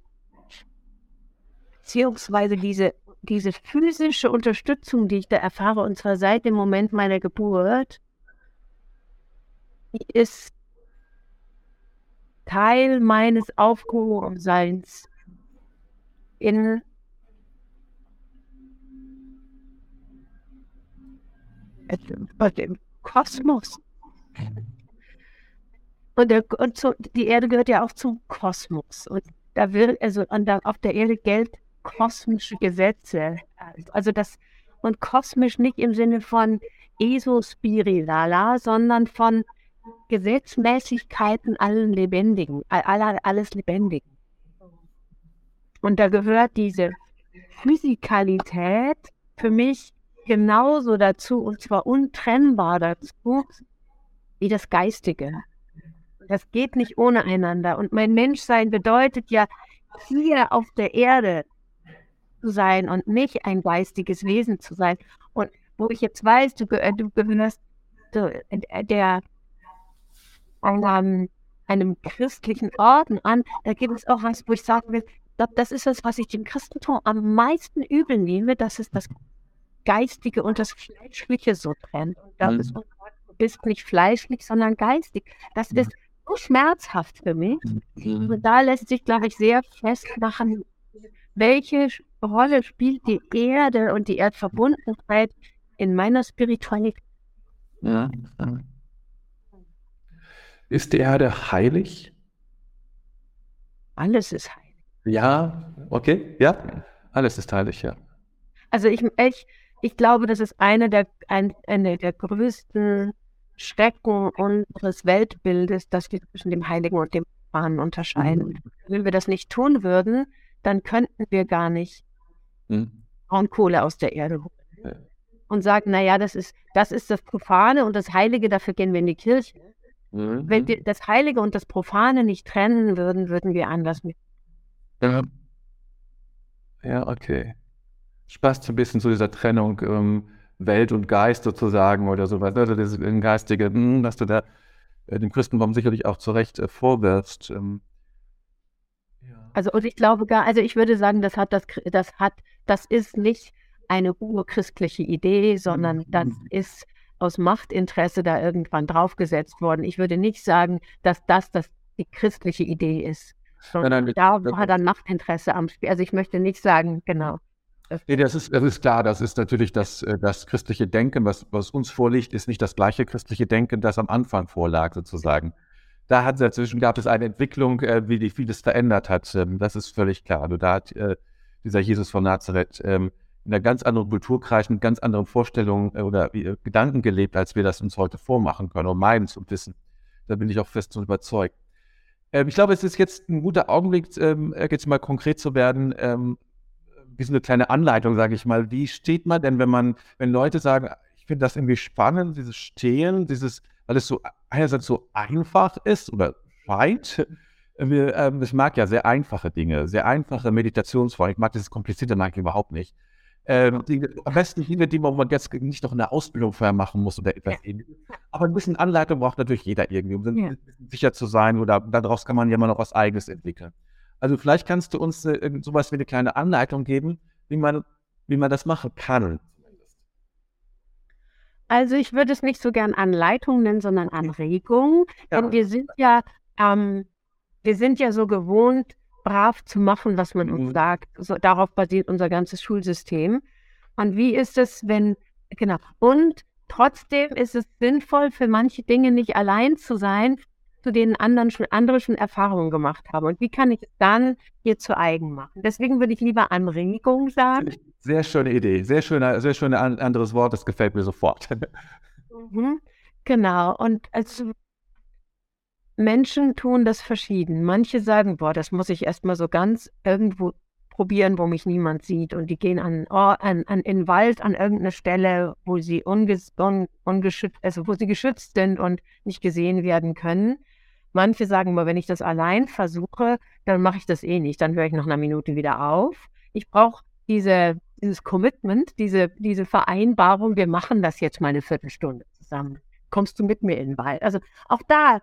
beziehungsweise diese, diese physische Unterstützung, die ich da erfahre, und zwar seit dem Moment meiner Geburt, die ist Teil meines Aufgehobenseins in dem Kosmos. Und, der, und so, die Erde gehört ja auch zum Kosmos. Und da will, also der, auf der Erde gelten kosmische Gesetze. Also das, und kosmisch nicht im Sinne von esospiritualer, sondern von Gesetzmäßigkeiten allen Lebendigen, all, alles Lebendigen. Und da gehört diese Physikalität für mich genauso dazu, und zwar untrennbar dazu, wie das Geistige. Das geht nicht ohne einander. Und mein Menschsein bedeutet ja, hier auf der Erde zu sein und nicht ein geistiges Wesen zu sein. Und wo ich jetzt weiß, du, du gehörst der, einem, einem christlichen Orden an, da gibt es auch was, wo ich sagen will, das ist das, was ich dem Christentum am meisten übel nehme, dass es das Geistige und das Fleischliche so trennt. Und das mhm. ist, du bist nicht fleischlich, sondern geistig. Das ist so schmerzhaft für mich. Mhm. Und da lässt sich, glaube ich, sehr festmachen, welche Rolle spielt die Erde und die Erdverbundenheit in meiner Spiritualität. Ja. Ist die Erde heilig? Alles ist heilig. Ja, okay, ja, alles ist heilig, ja. Also ich, ich, ich glaube, das ist eine der, ein, eine der größten Schrecken unseres Weltbildes, dass wir zwischen dem Heiligen und dem Profanen unterscheiden. Mhm. Wenn wir das nicht tun würden, dann könnten wir gar nicht mhm. Braunkohle aus der Erde holen. Ja. Und sagen, naja, das ist, das ist das Profane und das Heilige, dafür gehen wir in die Kirche. Mhm. Wenn wir das Heilige und das Profane nicht trennen würden, würden wir anders mit ja. Ja, okay. Spaß ein bisschen zu dieser Trennung ähm, Welt und Geist sozusagen oder sowas. Also das Geistige, mh, hm, dass du da äh, dem Christentum sicherlich auch zu Recht äh, vorwirfst. Ähm, ja. Also und ich glaube gar, also ich würde sagen, das hat das, das hat, das ist nicht eine urchristliche Idee, sondern mhm. das ist aus Machtinteresse da irgendwann draufgesetzt worden. Ich würde nicht sagen, dass das, das die christliche Idee ist. Nein, nein, da das, war dann Machtinteresse am Spiel. Also ich möchte nicht sagen, genau. Nee, das ist, das ist klar, das ist natürlich das, äh, das christliche Denken, was, was uns vorliegt, ist nicht das gleiche christliche Denken, das am Anfang vorlag, sozusagen. Da hat dazwischen gab es eine Entwicklung, äh, wie die vieles verändert hat. Ähm, das ist völlig klar. Also da hat äh, dieser Jesus von Nazareth ähm, in einer ganz anderen Kulturkreis mit ganz anderen Vorstellungen oder Gedanken gelebt, als wir das uns heute vormachen können und meinen zu wissen. Da bin ich auch fest und überzeugt. Ähm, ich glaube, es ist jetzt ein guter Augenblick, ähm, jetzt mal konkret zu werden. Ähm, wie so eine kleine Anleitung, sage ich mal. Wie steht man denn, wenn man, wenn Leute sagen, ich finde das irgendwie spannend, dieses Stehen, dieses, weil es so einerseits so einfach ist oder scheint. Wir, ähm, ich mag ja sehr einfache Dinge, sehr einfache Meditationsformen. Ich mag dieses Komplizierte mag ich überhaupt nicht. Ähm, die, am besten Dinge, die man jetzt nicht noch eine Ausbildung vorher machen muss oder etwas ja. ähnliches. Aber ein bisschen Anleitung braucht natürlich jeder irgendwie, um ja. sicher zu sein oder daraus kann man ja immer noch was Eigenes entwickeln. Also vielleicht kannst du uns äh, sowas wie eine kleine Anleitung geben, wie man, wie man das machen kann. Also ich würde es nicht so gern Anleitung nennen, sondern Anregung. Ja. Denn wir sind ja, ähm, wir sind ja so gewohnt, brav zu machen, was man uns mhm. sagt. So, darauf basiert unser ganzes Schulsystem. Und wie ist es, wenn, genau, und trotzdem ist es sinnvoll, für manche Dinge nicht allein zu sein, zu denen anderen schon, andere schon Erfahrungen gemacht haben. Und wie kann ich es dann hier zu eigen machen? Deswegen würde ich lieber Anregung sagen. Sehr schöne Idee, sehr schöner, sehr schönes anderes Wort, das gefällt mir sofort. Mhm. Genau. Und also Menschen tun das verschieden. Manche sagen, boah, das muss ich erstmal so ganz irgendwo probieren, wo mich niemand sieht. Und die gehen an, an, an in den Wald, an irgendeine Stelle, wo sie unges, un, ungeschützt, also wo sie geschützt sind und nicht gesehen werden können. Manche sagen aber, wenn ich das allein versuche, dann mache ich das eh nicht. Dann höre ich nach einer Minute wieder auf. Ich brauche diese, dieses Commitment, diese, diese Vereinbarung, wir machen das jetzt mal eine Viertelstunde zusammen. Kommst du mit mir in den Wald? Also auch da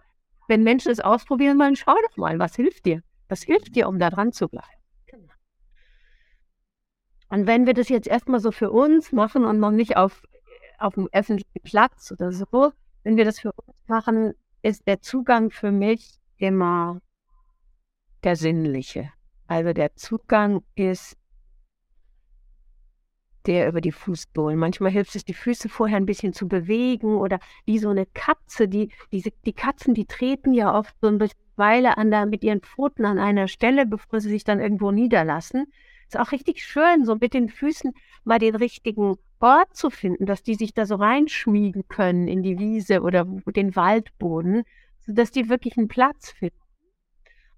wenn Menschen es ausprobieren wollen, schau doch mal, was hilft dir? Was hilft dir, um da dran zu bleiben? Genau. Und wenn wir das jetzt erstmal so für uns machen und noch nicht auf, auf dem öffentlichen Platz oder so, wenn wir das für uns machen, ist der Zugang für mich immer der sinnliche. Also der Zugang ist der über die Fußbohlen. Manchmal hilft es, die Füße vorher ein bisschen zu bewegen oder wie so eine Katze, die, die, die Katzen, die treten ja oft so eine Weile an der, mit ihren Pfoten an einer Stelle, bevor sie sich dann irgendwo niederlassen. Ist auch richtig schön, so mit den Füßen mal den richtigen Ort zu finden, dass die sich da so reinschmiegen können in die Wiese oder den Waldboden, sodass die wirklich einen Platz finden.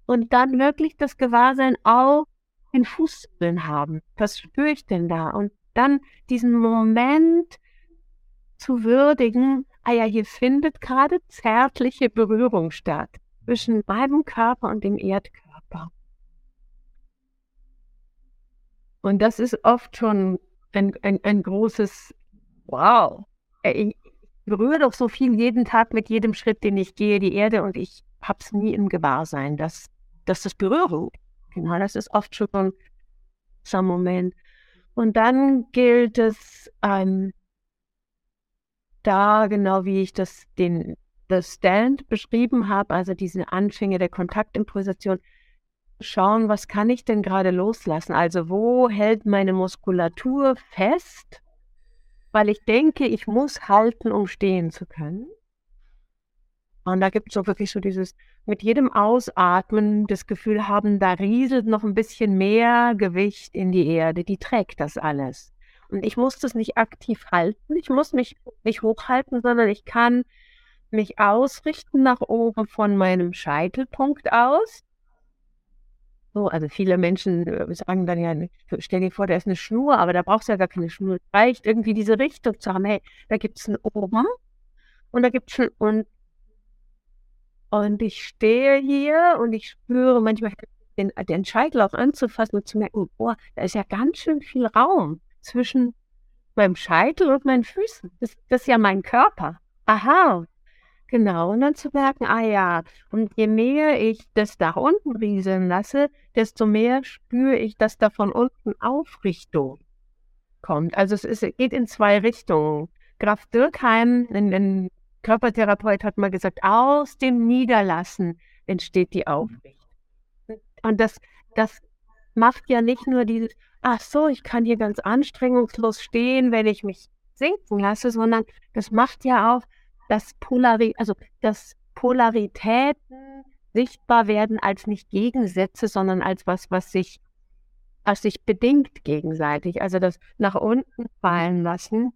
Und dann wirklich das Gewahrsein auch in Fußsohlen haben. Was spüre ich denn da? Und dann diesen Moment zu würdigen, ah ja, hier findet gerade zärtliche Berührung statt zwischen meinem Körper und dem Erdkörper. Und das ist oft schon ein, ein, ein großes Wow. Ich berühre doch so viel jeden Tag mit jedem Schritt, den ich gehe, die Erde und ich habe es nie im Gewahrsein, dass, dass das Berührung. Genau, das ist oft schon so ein Moment. Und dann gilt es, ähm, da genau wie ich das den das Stand beschrieben habe, also diese Anfänge der Kontaktimprovisation, schauen, was kann ich denn gerade loslassen? Also wo hält meine Muskulatur fest, weil ich denke, ich muss halten, um stehen zu können. Und da gibt es so wirklich so dieses mit jedem Ausatmen das Gefühl haben, da rieselt noch ein bisschen mehr Gewicht in die Erde, die trägt das alles. Und ich muss das nicht aktiv halten, ich muss mich nicht hochhalten, sondern ich kann mich ausrichten nach oben von meinem Scheitelpunkt aus. So, also viele Menschen äh, sagen dann ja, stell dir vor, da ist eine Schnur, aber da brauchst du ja gar keine Schnur. Es reicht irgendwie diese Richtung zu haben, hey, da gibt es einen oben und da gibt es einen unten und ich stehe hier und ich spüre manchmal den, den Scheitel auch anzufassen und zu merken, boah, da ist ja ganz schön viel Raum zwischen meinem Scheitel und meinen Füßen. Das, das ist ja mein Körper. Aha, Genau, und dann zu merken, ah ja, und je mehr ich das nach unten rieseln lasse, desto mehr spüre ich, dass da von unten Aufrichtung kommt. Also es ist, geht in zwei Richtungen. Graf Dirkheim, ein, ein Körpertherapeut hat mal gesagt, aus dem Niederlassen entsteht die Aufrichtung. Und das, das macht ja nicht nur dieses, ach so, ich kann hier ganz anstrengungslos stehen, wenn ich mich sinken lasse, sondern das macht ja auch, dass, Polari also, dass Polaritäten sichtbar werden als nicht Gegensätze, sondern als was, was sich, was sich bedingt gegenseitig. Also das nach unten fallen lassen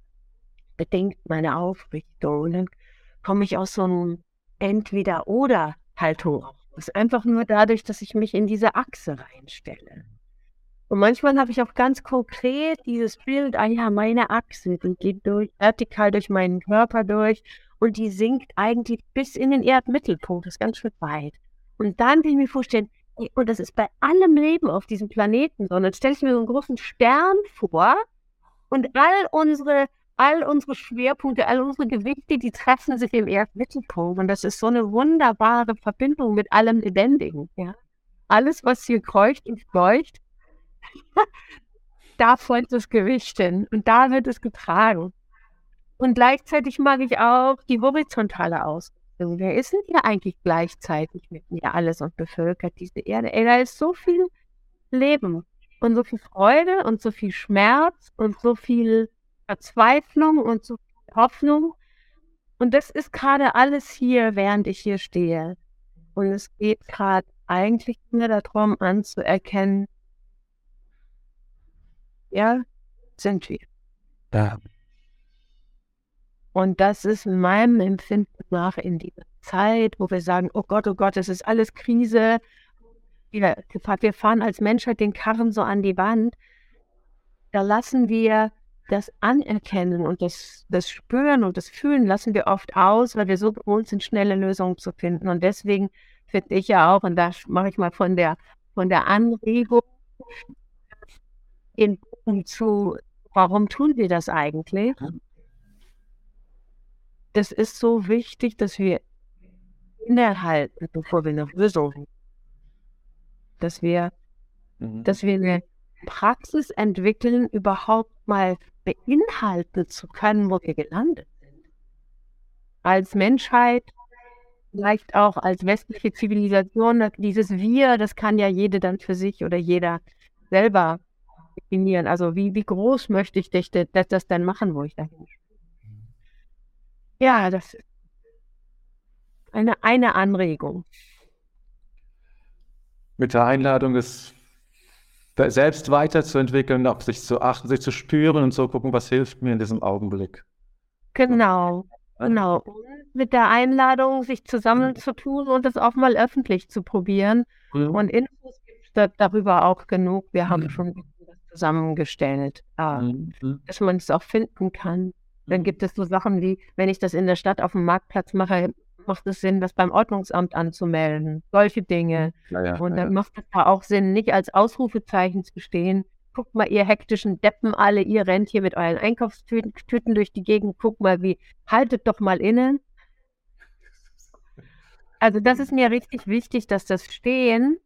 bedingt meine Aufrichtung. Und komme ich aus so einem Entweder-Oder-Haltung raus. Einfach nur dadurch, dass ich mich in diese Achse reinstelle. Und manchmal habe ich auch ganz konkret dieses Bild, ah ja, meine Achse, die geht durch, vertikal durch meinen Körper durch und die sinkt eigentlich bis in den Erdmittelpunkt, das ist ganz schön weit. Und dann kann ich mir vorstellen, und das ist bei allem Leben auf diesem Planeten so, und dann stelle ich mir so einen großen Stern vor und all unsere, all unsere Schwerpunkte, all unsere Gewichte, die treffen sich im Erdmittelpunkt. Und das ist so eine wunderbare Verbindung mit allem Lebendigen. Ja? Alles, was hier kreucht und fleucht, da folgt das Gewicht hin und da wird es getragen. Und gleichzeitig mag ich auch die horizontale Ausrichtung. Wer ist denn hier eigentlich gleichzeitig mit mir alles und bevölkert diese Erde? Ey, da ist so viel Leben und so viel Freude und so viel Schmerz und so viel Verzweiflung und so viel Hoffnung. Und das ist gerade alles hier, während ich hier stehe. Und es geht gerade eigentlich nur darum, anzuerkennen, ja, sind wir. Ja. Und das ist in meinem Empfinden nach in dieser Zeit, wo wir sagen, oh Gott, oh Gott, es ist alles Krise. Wir, wir fahren als Menschheit den Karren so an die Wand. Da lassen wir das Anerkennen und das, das Spüren und das Fühlen lassen wir oft aus, weil wir so gewohnt sind, schnelle Lösungen zu finden. Und deswegen finde ich ja auch, und da mache ich mal von der, von der Anregung in zu, warum tun wir das eigentlich? Das ist so wichtig, dass wir innehalten, bevor wir eine Lösung dass wir, mhm. dass wir eine Praxis entwickeln, überhaupt mal beinhalten zu können, wo wir gelandet sind. Als Menschheit, vielleicht auch als westliche Zivilisation, dieses Wir, das kann ja jede dann für sich oder jeder selber definieren. Also wie, wie groß möchte ich das, das denn machen, wo ich da hin Ja, das ist eine, eine Anregung. Mit der Einladung, es selbst weiterzuentwickeln, auf sich zu achten, sich zu spüren und so gucken, was hilft mir in diesem Augenblick. Genau, genau. Und mit der Einladung, sich zusammenzutun und das auch mal öffentlich zu probieren. Mhm. Und Infos gibt es da, darüber auch genug. Wir haben mhm. schon zusammengestellt, äh, mhm. dass man es auch finden kann. Dann gibt es so Sachen wie, wenn ich das in der Stadt auf dem Marktplatz mache, macht es Sinn, das beim Ordnungsamt anzumelden. Solche Dinge. Ja, ja, und dann ja. macht es da auch Sinn, nicht als Ausrufezeichen zu stehen. Guckt mal, ihr hektischen Deppen alle, ihr rennt hier mit euren Einkaufstüten Tüten durch die Gegend. Guckt mal, wie, haltet doch mal innen. Also das ist mir richtig wichtig, dass das Stehen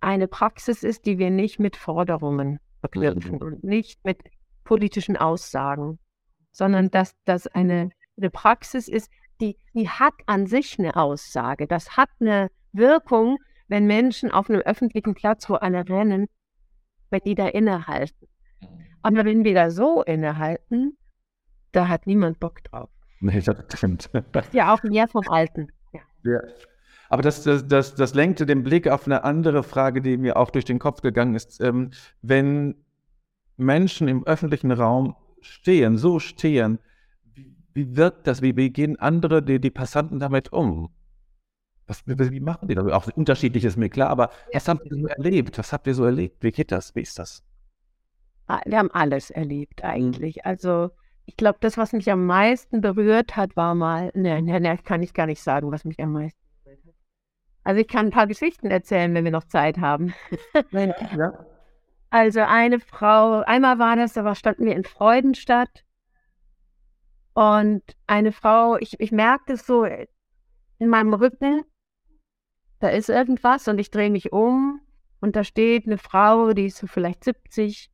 eine Praxis ist, die wir nicht mit Forderungen verknüpfen mhm. und nicht mit politischen Aussagen, sondern dass das eine, eine Praxis ist, die, die hat an sich eine Aussage. Das hat eine Wirkung, wenn Menschen auf einem öffentlichen Platz, wo alle rennen, wenn die da innehalten. Mhm. Aber wenn wir da so innehalten, da hat niemand Bock drauf. Nee, das stimmt. Ja, auch mehr vom Alten. Ja. ja. Aber das, das, das, das lenkte den Blick auf eine andere Frage, die mir auch durch den Kopf gegangen ist. Ähm, wenn Menschen im öffentlichen Raum stehen, so stehen, wie, wirkt das? Wie, wie gehen andere, die, die Passanten damit um? Was, wie, machen die das? Auch unterschiedlich ist mir klar, aber was habt ihr so erlebt? Was habt ihr so erlebt? Wie geht das? Wie ist das? Ah, wir haben alles erlebt eigentlich. Also ich glaube, das, was mich am meisten berührt hat, war mal, ne, ne, ne, kann ich gar nicht sagen, was mich am meisten also ich kann ein paar Geschichten erzählen, wenn wir noch Zeit haben. ja. Also eine Frau, einmal war das, da standen wir in Freudenstadt und eine Frau, ich, ich merkte es so in meinem Rücken, da ist irgendwas und ich drehe mich um und da steht eine Frau, die ist so vielleicht 70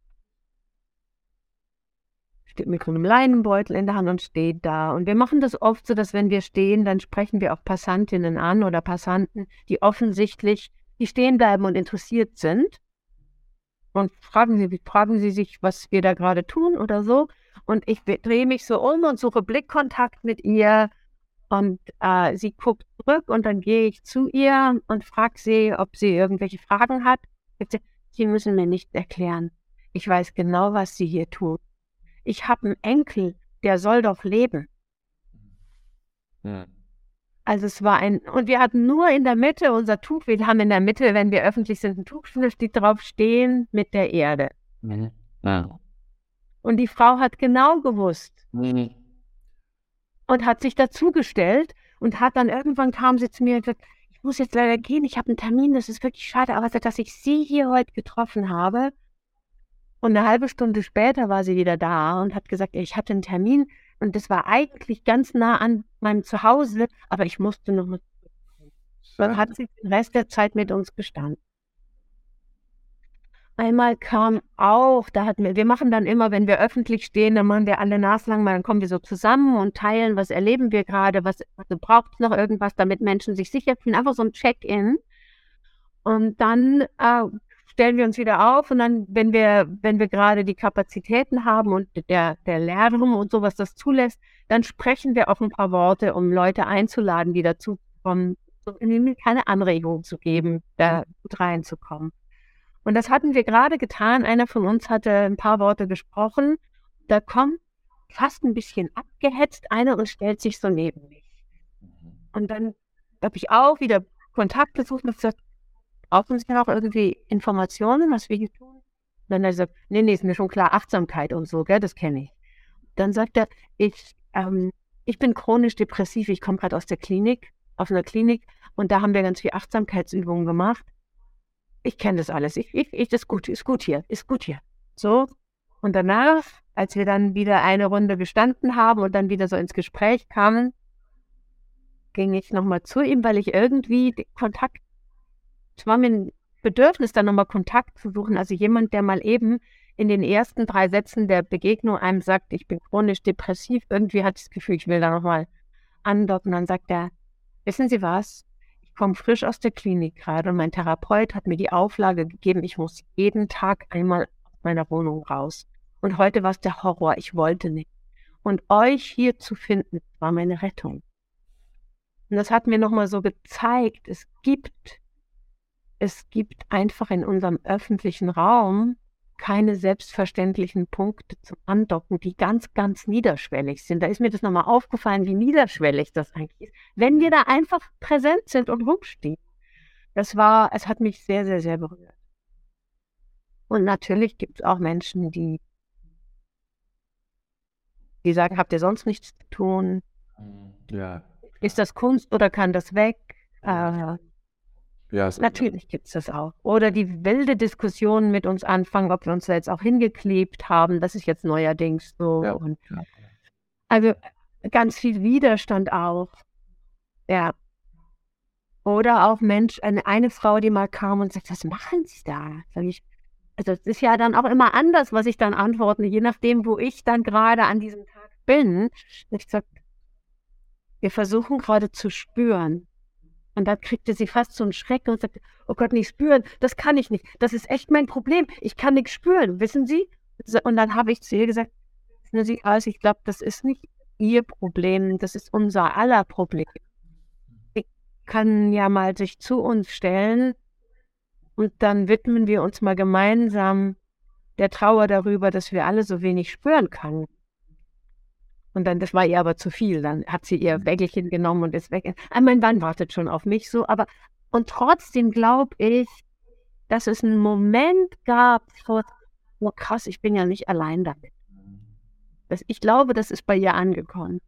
steht mit einem Leinenbeutel in der Hand und steht da. Und wir machen das oft so, dass wenn wir stehen, dann sprechen wir auch Passantinnen an oder Passanten, die offensichtlich, die stehen bleiben und interessiert sind. Und fragen sie, fragen sie sich, was wir da gerade tun oder so. Und ich drehe mich so um und suche Blickkontakt mit ihr. Und äh, sie guckt zurück und dann gehe ich zu ihr und frage sie, ob sie irgendwelche Fragen hat. Sie müssen mir nicht erklären. Ich weiß genau, was sie hier tut ich habe einen Enkel, der soll doch leben. Hm. Also es war ein, und wir hatten nur in der Mitte unser Tuch, wir haben in der Mitte, wenn wir öffentlich sind, ein Tuch, steht drauf stehen mit der Erde. Mhm. Ja. Und die Frau hat genau gewusst mhm. und hat sich dazugestellt und hat dann irgendwann kam sie zu mir und gesagt, ich muss jetzt leider gehen, ich habe einen Termin, das ist wirklich schade, aber dass ich sie hier heute getroffen habe. Und eine halbe Stunde später war sie wieder da und hat gesagt, ich hatte einen Termin, und das war eigentlich ganz nah an meinem Zuhause, aber ich musste noch mal. Dann hat sie den Rest der Zeit mit uns gestanden. Einmal kam auch, da hatten wir, wir machen dann immer, wenn wir öffentlich stehen, dann machen wir alle naslang mal, dann kommen wir so zusammen und teilen, was erleben wir gerade, was also braucht es noch irgendwas, damit Menschen sich sicher fühlen, einfach so ein Check-in. Und dann äh, stellen wir uns wieder auf und dann, wenn wir, wenn wir gerade die Kapazitäten haben und der, der Lärm und sowas das zulässt, dann sprechen wir auch ein paar Worte, um Leute einzuladen, die dazu kommen, keine Anregung zu geben, da gut reinzukommen. Und das hatten wir gerade getan. Einer von uns hatte ein paar Worte gesprochen. Da kommt fast ein bisschen abgehetzt einer und stellt sich so neben mich. Mhm. Und dann habe ich auch wieder Kontakt gesucht und gesagt, brauchen Sie noch irgendwie Informationen, was wir hier tun? Dann hat er gesagt, nee, nee, ist mir schon klar, Achtsamkeit und so, gell, das kenne ich. Dann sagt er, ich, ähm, ich bin chronisch depressiv, ich komme gerade aus der Klinik, aus einer Klinik und da haben wir ganz viel Achtsamkeitsübungen gemacht. Ich kenne das alles, ich, ich, ich, das ist gut, ist gut hier, ist gut hier. So. Und danach, als wir dann wieder eine Runde gestanden haben und dann wieder so ins Gespräch kamen, ging ich nochmal zu ihm, weil ich irgendwie Kontakt es war mir ein Bedürfnis, da nochmal Kontakt zu suchen. Also jemand, der mal eben in den ersten drei Sätzen der Begegnung einem sagt, ich bin chronisch depressiv, irgendwie hat das Gefühl, ich will da nochmal andocken. Dann sagt er, wissen Sie was? Ich komme frisch aus der Klinik gerade und mein Therapeut hat mir die Auflage gegeben, ich muss jeden Tag einmal aus meiner Wohnung raus. Und heute war es der Horror, ich wollte nicht. Und euch hier zu finden, war meine Rettung. Und das hat mir nochmal so gezeigt, es gibt es gibt einfach in unserem öffentlichen Raum keine selbstverständlichen Punkte zum Andocken, die ganz, ganz niederschwellig sind. Da ist mir das nochmal aufgefallen, wie niederschwellig das eigentlich ist. Wenn wir da einfach präsent sind und rumstehen. Das war, es hat mich sehr, sehr, sehr berührt. Und natürlich gibt es auch Menschen, die, die sagen, habt ihr sonst nichts zu tun? Ja. Ist das Kunst oder kann das weg? Äh, ja, Natürlich gibt es das auch. Oder die wilde Diskussion mit uns anfangen, ob wir uns da jetzt auch hingeklebt haben. Das ist jetzt neuerdings so. Ja. Und, ja. Also ganz viel Widerstand auch. Ja. Oder auch Mensch, eine, eine Frau, die mal kam und sagt, was machen Sie da? Sag ich, also es ist ja dann auch immer anders, was ich dann antworte, je nachdem, wo ich dann gerade an diesem Tag bin. Ich sage, wir versuchen gerade zu spüren, und da kriegte sie fast so einen Schreck und sagte, oh Gott, nicht spüren, das kann ich nicht. Das ist echt mein Problem. Ich kann nichts spüren, wissen Sie? Und dann habe ich zu ihr gesagt, wissen Sie, also ich glaube, das ist nicht Ihr Problem, das ist unser aller Problem. Sie kann ja mal sich zu uns stellen und dann widmen wir uns mal gemeinsam der Trauer darüber, dass wir alle so wenig spüren können. Und dann, das war ihr aber zu viel. Dann hat sie ihr Wägelchen mhm. genommen und ist weg. Ah, mein Mann wartet schon auf mich so, aber und trotzdem glaube ich, dass es einen Moment gab, so, oh krass, ich bin ja nicht allein damit. Das, ich glaube, das ist bei ihr angekommen.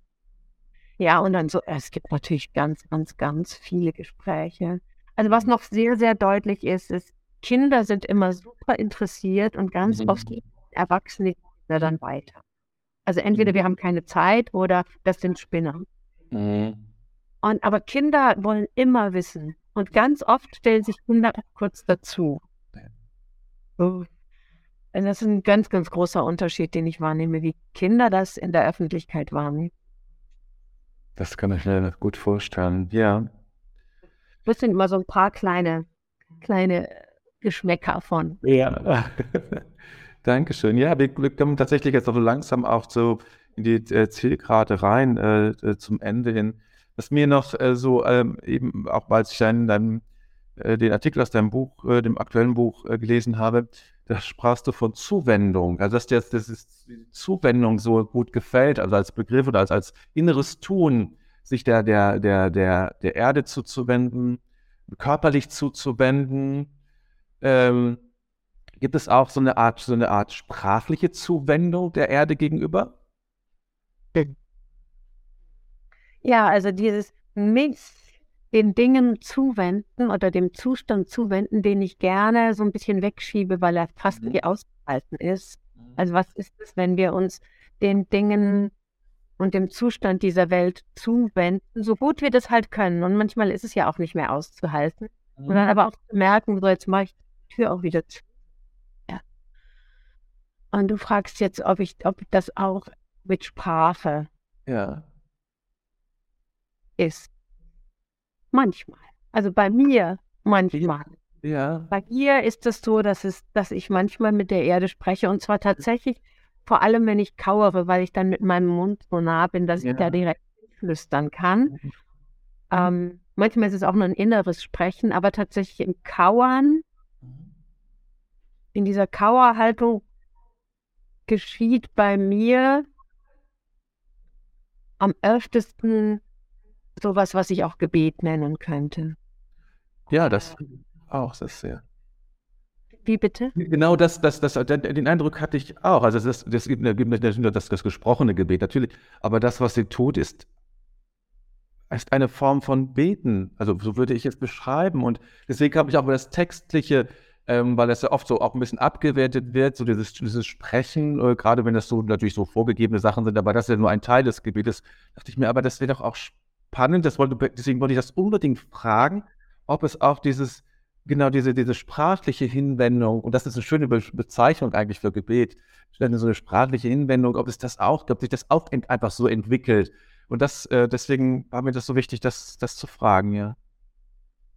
Ja, und dann so, es gibt natürlich ganz, ganz, ganz viele Gespräche. Also was noch sehr, sehr deutlich ist, ist, Kinder sind immer super interessiert und ganz mhm. oft Erwachsene dann weiter. Also entweder mhm. wir haben keine Zeit oder das sind Spinner. Mhm. Und, aber Kinder wollen immer wissen. Und ganz oft stellen sich Kinder kurz dazu. Oh. Und das ist ein ganz, ganz großer Unterschied, den ich wahrnehme, wie Kinder das in der Öffentlichkeit wahrnehmen. Das kann ich mir gut vorstellen, ja. Das sind immer so ein paar kleine, kleine Geschmäcker von. Ja. Dankeschön. Ja, wir kommen tatsächlich jetzt so langsam auch so in die äh, Zielgerade rein äh, äh, zum Ende hin. Was mir noch äh, so ähm, eben, auch weil ich dann dein, äh, den Artikel aus deinem Buch, äh, dem aktuellen Buch gelesen habe, da sprachst du von Zuwendung. Also dass dir das ist, Zuwendung so gut gefällt, also als Begriff oder als, als inneres Tun, sich der, der, der, der, der Erde zuzuwenden, körperlich zuzuwenden. Ähm, gibt es auch so eine Art, so eine Art sprachliche Zuwendung der Erde gegenüber? Ja, also dieses mich den Dingen zuwenden oder dem Zustand zuwenden, den ich gerne so ein bisschen wegschiebe, weil er fast Mhm. nicht auszuhalten ist. Mhm. Also was ist es, wenn wir uns den Dingen und dem Zustand dieser Welt zuwenden, so gut wir das halt können. Und manchmal ist es ja auch nicht mehr auszuhalten. Und dann Mhm. aber auch zu merken, so jetzt mache ich die Tür auch wieder zu. Und du fragst jetzt, ob ich, ob das auch mit Sprache Ja. ist. Manchmal. Also bei mir manchmal. Ja. Bei mir ist es so, dass es, dass ich manchmal mit der Erde spreche und zwar tatsächlich vor allem, wenn ich kauere, weil ich dann mit meinem Mund so nah bin, dass ich Ja. da direkt flüstern kann. Mhm. Ähm, manchmal ist es auch nur ein inneres Sprechen, aber tatsächlich im Kauern, in dieser Kauerhaltung geschieht bei mir am öftesten sowas, was ich auch Gebet nennen könnte. Ja, das auch, das sehr. Wie bitte? Genau das, das, das, den Eindruck hatte ich auch. Also das, das gibt, nicht nur das, das gesprochene Gebet, natürlich, aber das, was sie tut, ist, ist eine Form von Beten. Also so würde ich es beschreiben. Und deswegen habe ich auch über das Textliche, ähm, weil das ja oft so auch ein bisschen abgewertet wird, so dieses, dieses Sprechen, äh, gerade wenn das so natürlich so vorgegebene Sachen sind, aber das ist ja nur ein Teil des Gebetes, dachte ich mir, aber das wäre doch auch spannend, das wollte, deswegen wollte ich das unbedingt fragen, ob es auch dieses, genau diese, diese sprachliche Hinwendung, und das ist eine schöne Be Bezeichnung eigentlich für Gebet, so eine sprachliche Hinwendung, ob es das auch, ob sich das auch einfach so entwickelt. Und das, äh, deswegen war mir das so wichtig, das, das zu fragen, ja.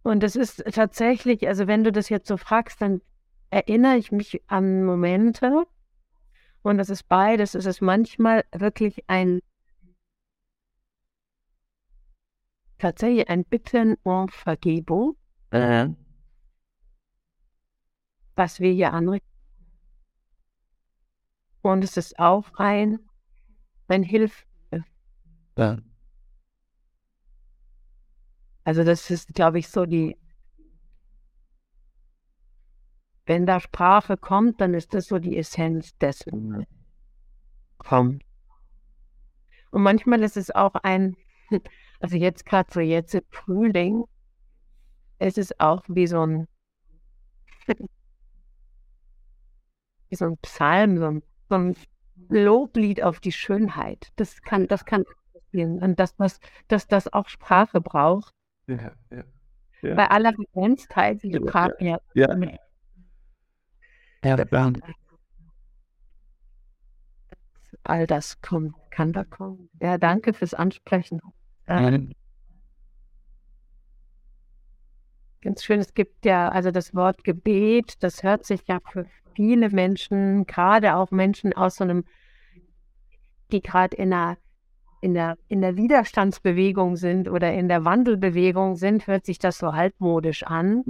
Und es ist tatsächlich, also wenn du das jetzt so fragst, dann erinnere ich mich an Momente. Und das ist beides. Es ist manchmal wirklich ein tatsächlich ein Bitten um Vergebung, was wir hier anrichten. Und es ist auch ein, ein Hilfe. Ja. Also das ist, glaube ich, so die, wenn da Sprache kommt, dann ist das so die Essenz dessen. Kommt. Und manchmal ist es auch ein, also jetzt gerade so jetzt im Frühling, es ist auch wie so ein, wie so ein Psalm, so ein, so ein Loblied auf die Schönheit. Das kann, das kann passieren. Und dass das, dass das auch Sprache braucht. Ja, ja. Ja. Bei aller Begrenztheit, die Ja, Sprache ja. Ja. ja. All das kommt, kann da kommen. Ja, danke fürs Ansprechen. Äh, Ganz schön, es gibt ja, also das Wort Gebet, das hört sich ja für viele Menschen, gerade auch Menschen aus so einem, die gerade in einer, in der, in der Widerstandsbewegung sind oder in der Wandelbewegung sind, hört sich das so altmodisch an.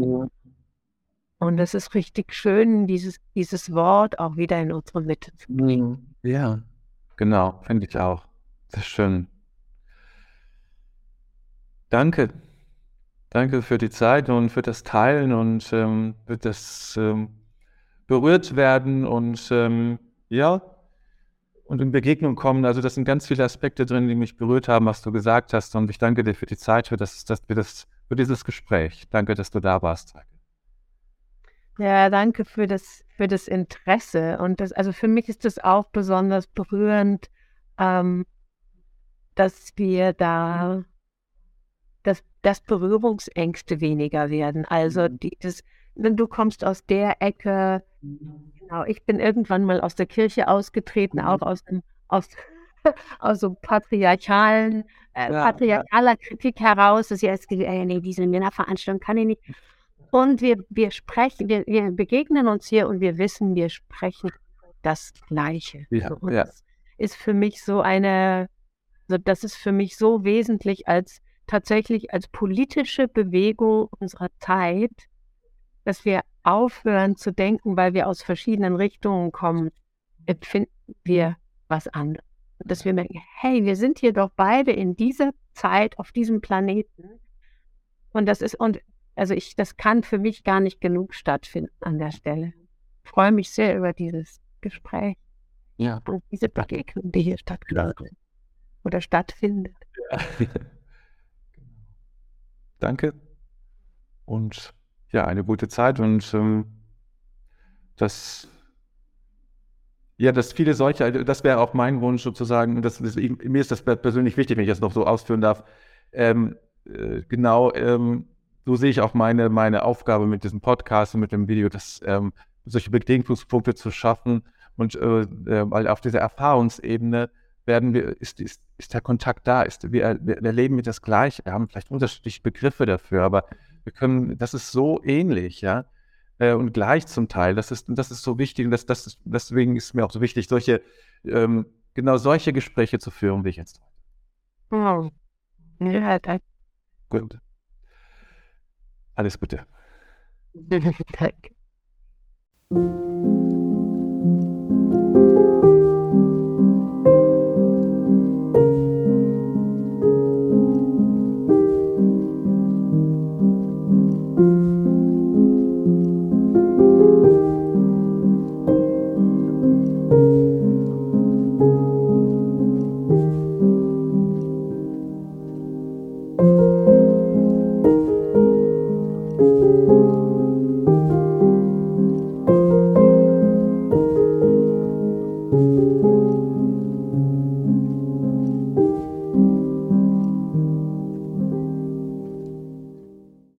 Und es ist richtig schön, dieses, dieses Wort auch wieder in unsere Mitte zu bringen. Ja, genau, finde ich auch. Das ist schön. Danke. Danke für die Zeit und für das Teilen und ähm, für das ähm, berührt werden und ähm, ja, und in Begegnung kommen. Also das sind ganz viele Aspekte drin, die mich berührt haben, was du gesagt hast. Und ich danke dir für die Zeit, für, das, das, für, das, für dieses Gespräch. Danke, dass du da warst. Ja, danke für das, für das Interesse. Und das, also für mich ist das auch besonders berührend, ähm, dass wir da, dass, dass Berührungsängste weniger werden. Also dieses, wenn du kommst aus der Ecke, genau, ich bin irgendwann mal aus der Kirche ausgetreten, auch aus dem, aus, aus so patriarchalen, äh, Ja, patriarchaler Kritik heraus, dass ja, es, äh, nee, diese Männerveranstaltung kann ich nicht. Und wir, wir sprechen, wir, wir begegnen uns hier und wir wissen, wir sprechen das Gleiche. Ja, So, ja. das ist für mich so eine, also das ist für mich so wesentlich als tatsächlich als politische Bewegung unserer Zeit, dass wir aufhören zu denken, weil wir aus verschiedenen Richtungen kommen, empfinden wir was anderes. dass wir merken, hey, wir sind hier doch beide in dieser Zeit auf diesem Planeten. Und das ist, und also ich, das kann für mich gar nicht genug stattfinden an der Stelle. Ich freue mich sehr über dieses Gespräch. Ja. Und diese Begegnung, die hier stattfindet. Ja. Oder stattfindet. Ja. Danke. Und ja, eine gute Zeit und ähm, das ja, dass viele solche, also das wäre auch mein Wunsch sozusagen, das, das, mir ist das persönlich wichtig, wenn ich das noch so ausführen darf. Ähm, äh, genau, ähm, so sehe ich auch meine, meine Aufgabe mit diesem Podcast und mit dem Video, dass ähm, solche Begegnungspunkte zu schaffen und äh, äh, auf dieser Erfahrungsebene werden wir, ist, ist, ist der Kontakt da, ist, wir, wir erleben wir das Gleiche, wir haben vielleicht unterschiedliche Begriffe dafür, aber wir können, das ist so ähnlich, ja äh, und gleich zum Teil. Das ist, das ist so wichtig und das, das ist, deswegen ist mir auch so wichtig, solche, ähm, genau solche Gespräche zu führen, wie ich jetzt. Ja, danke. Gut. Alles Gute. danke.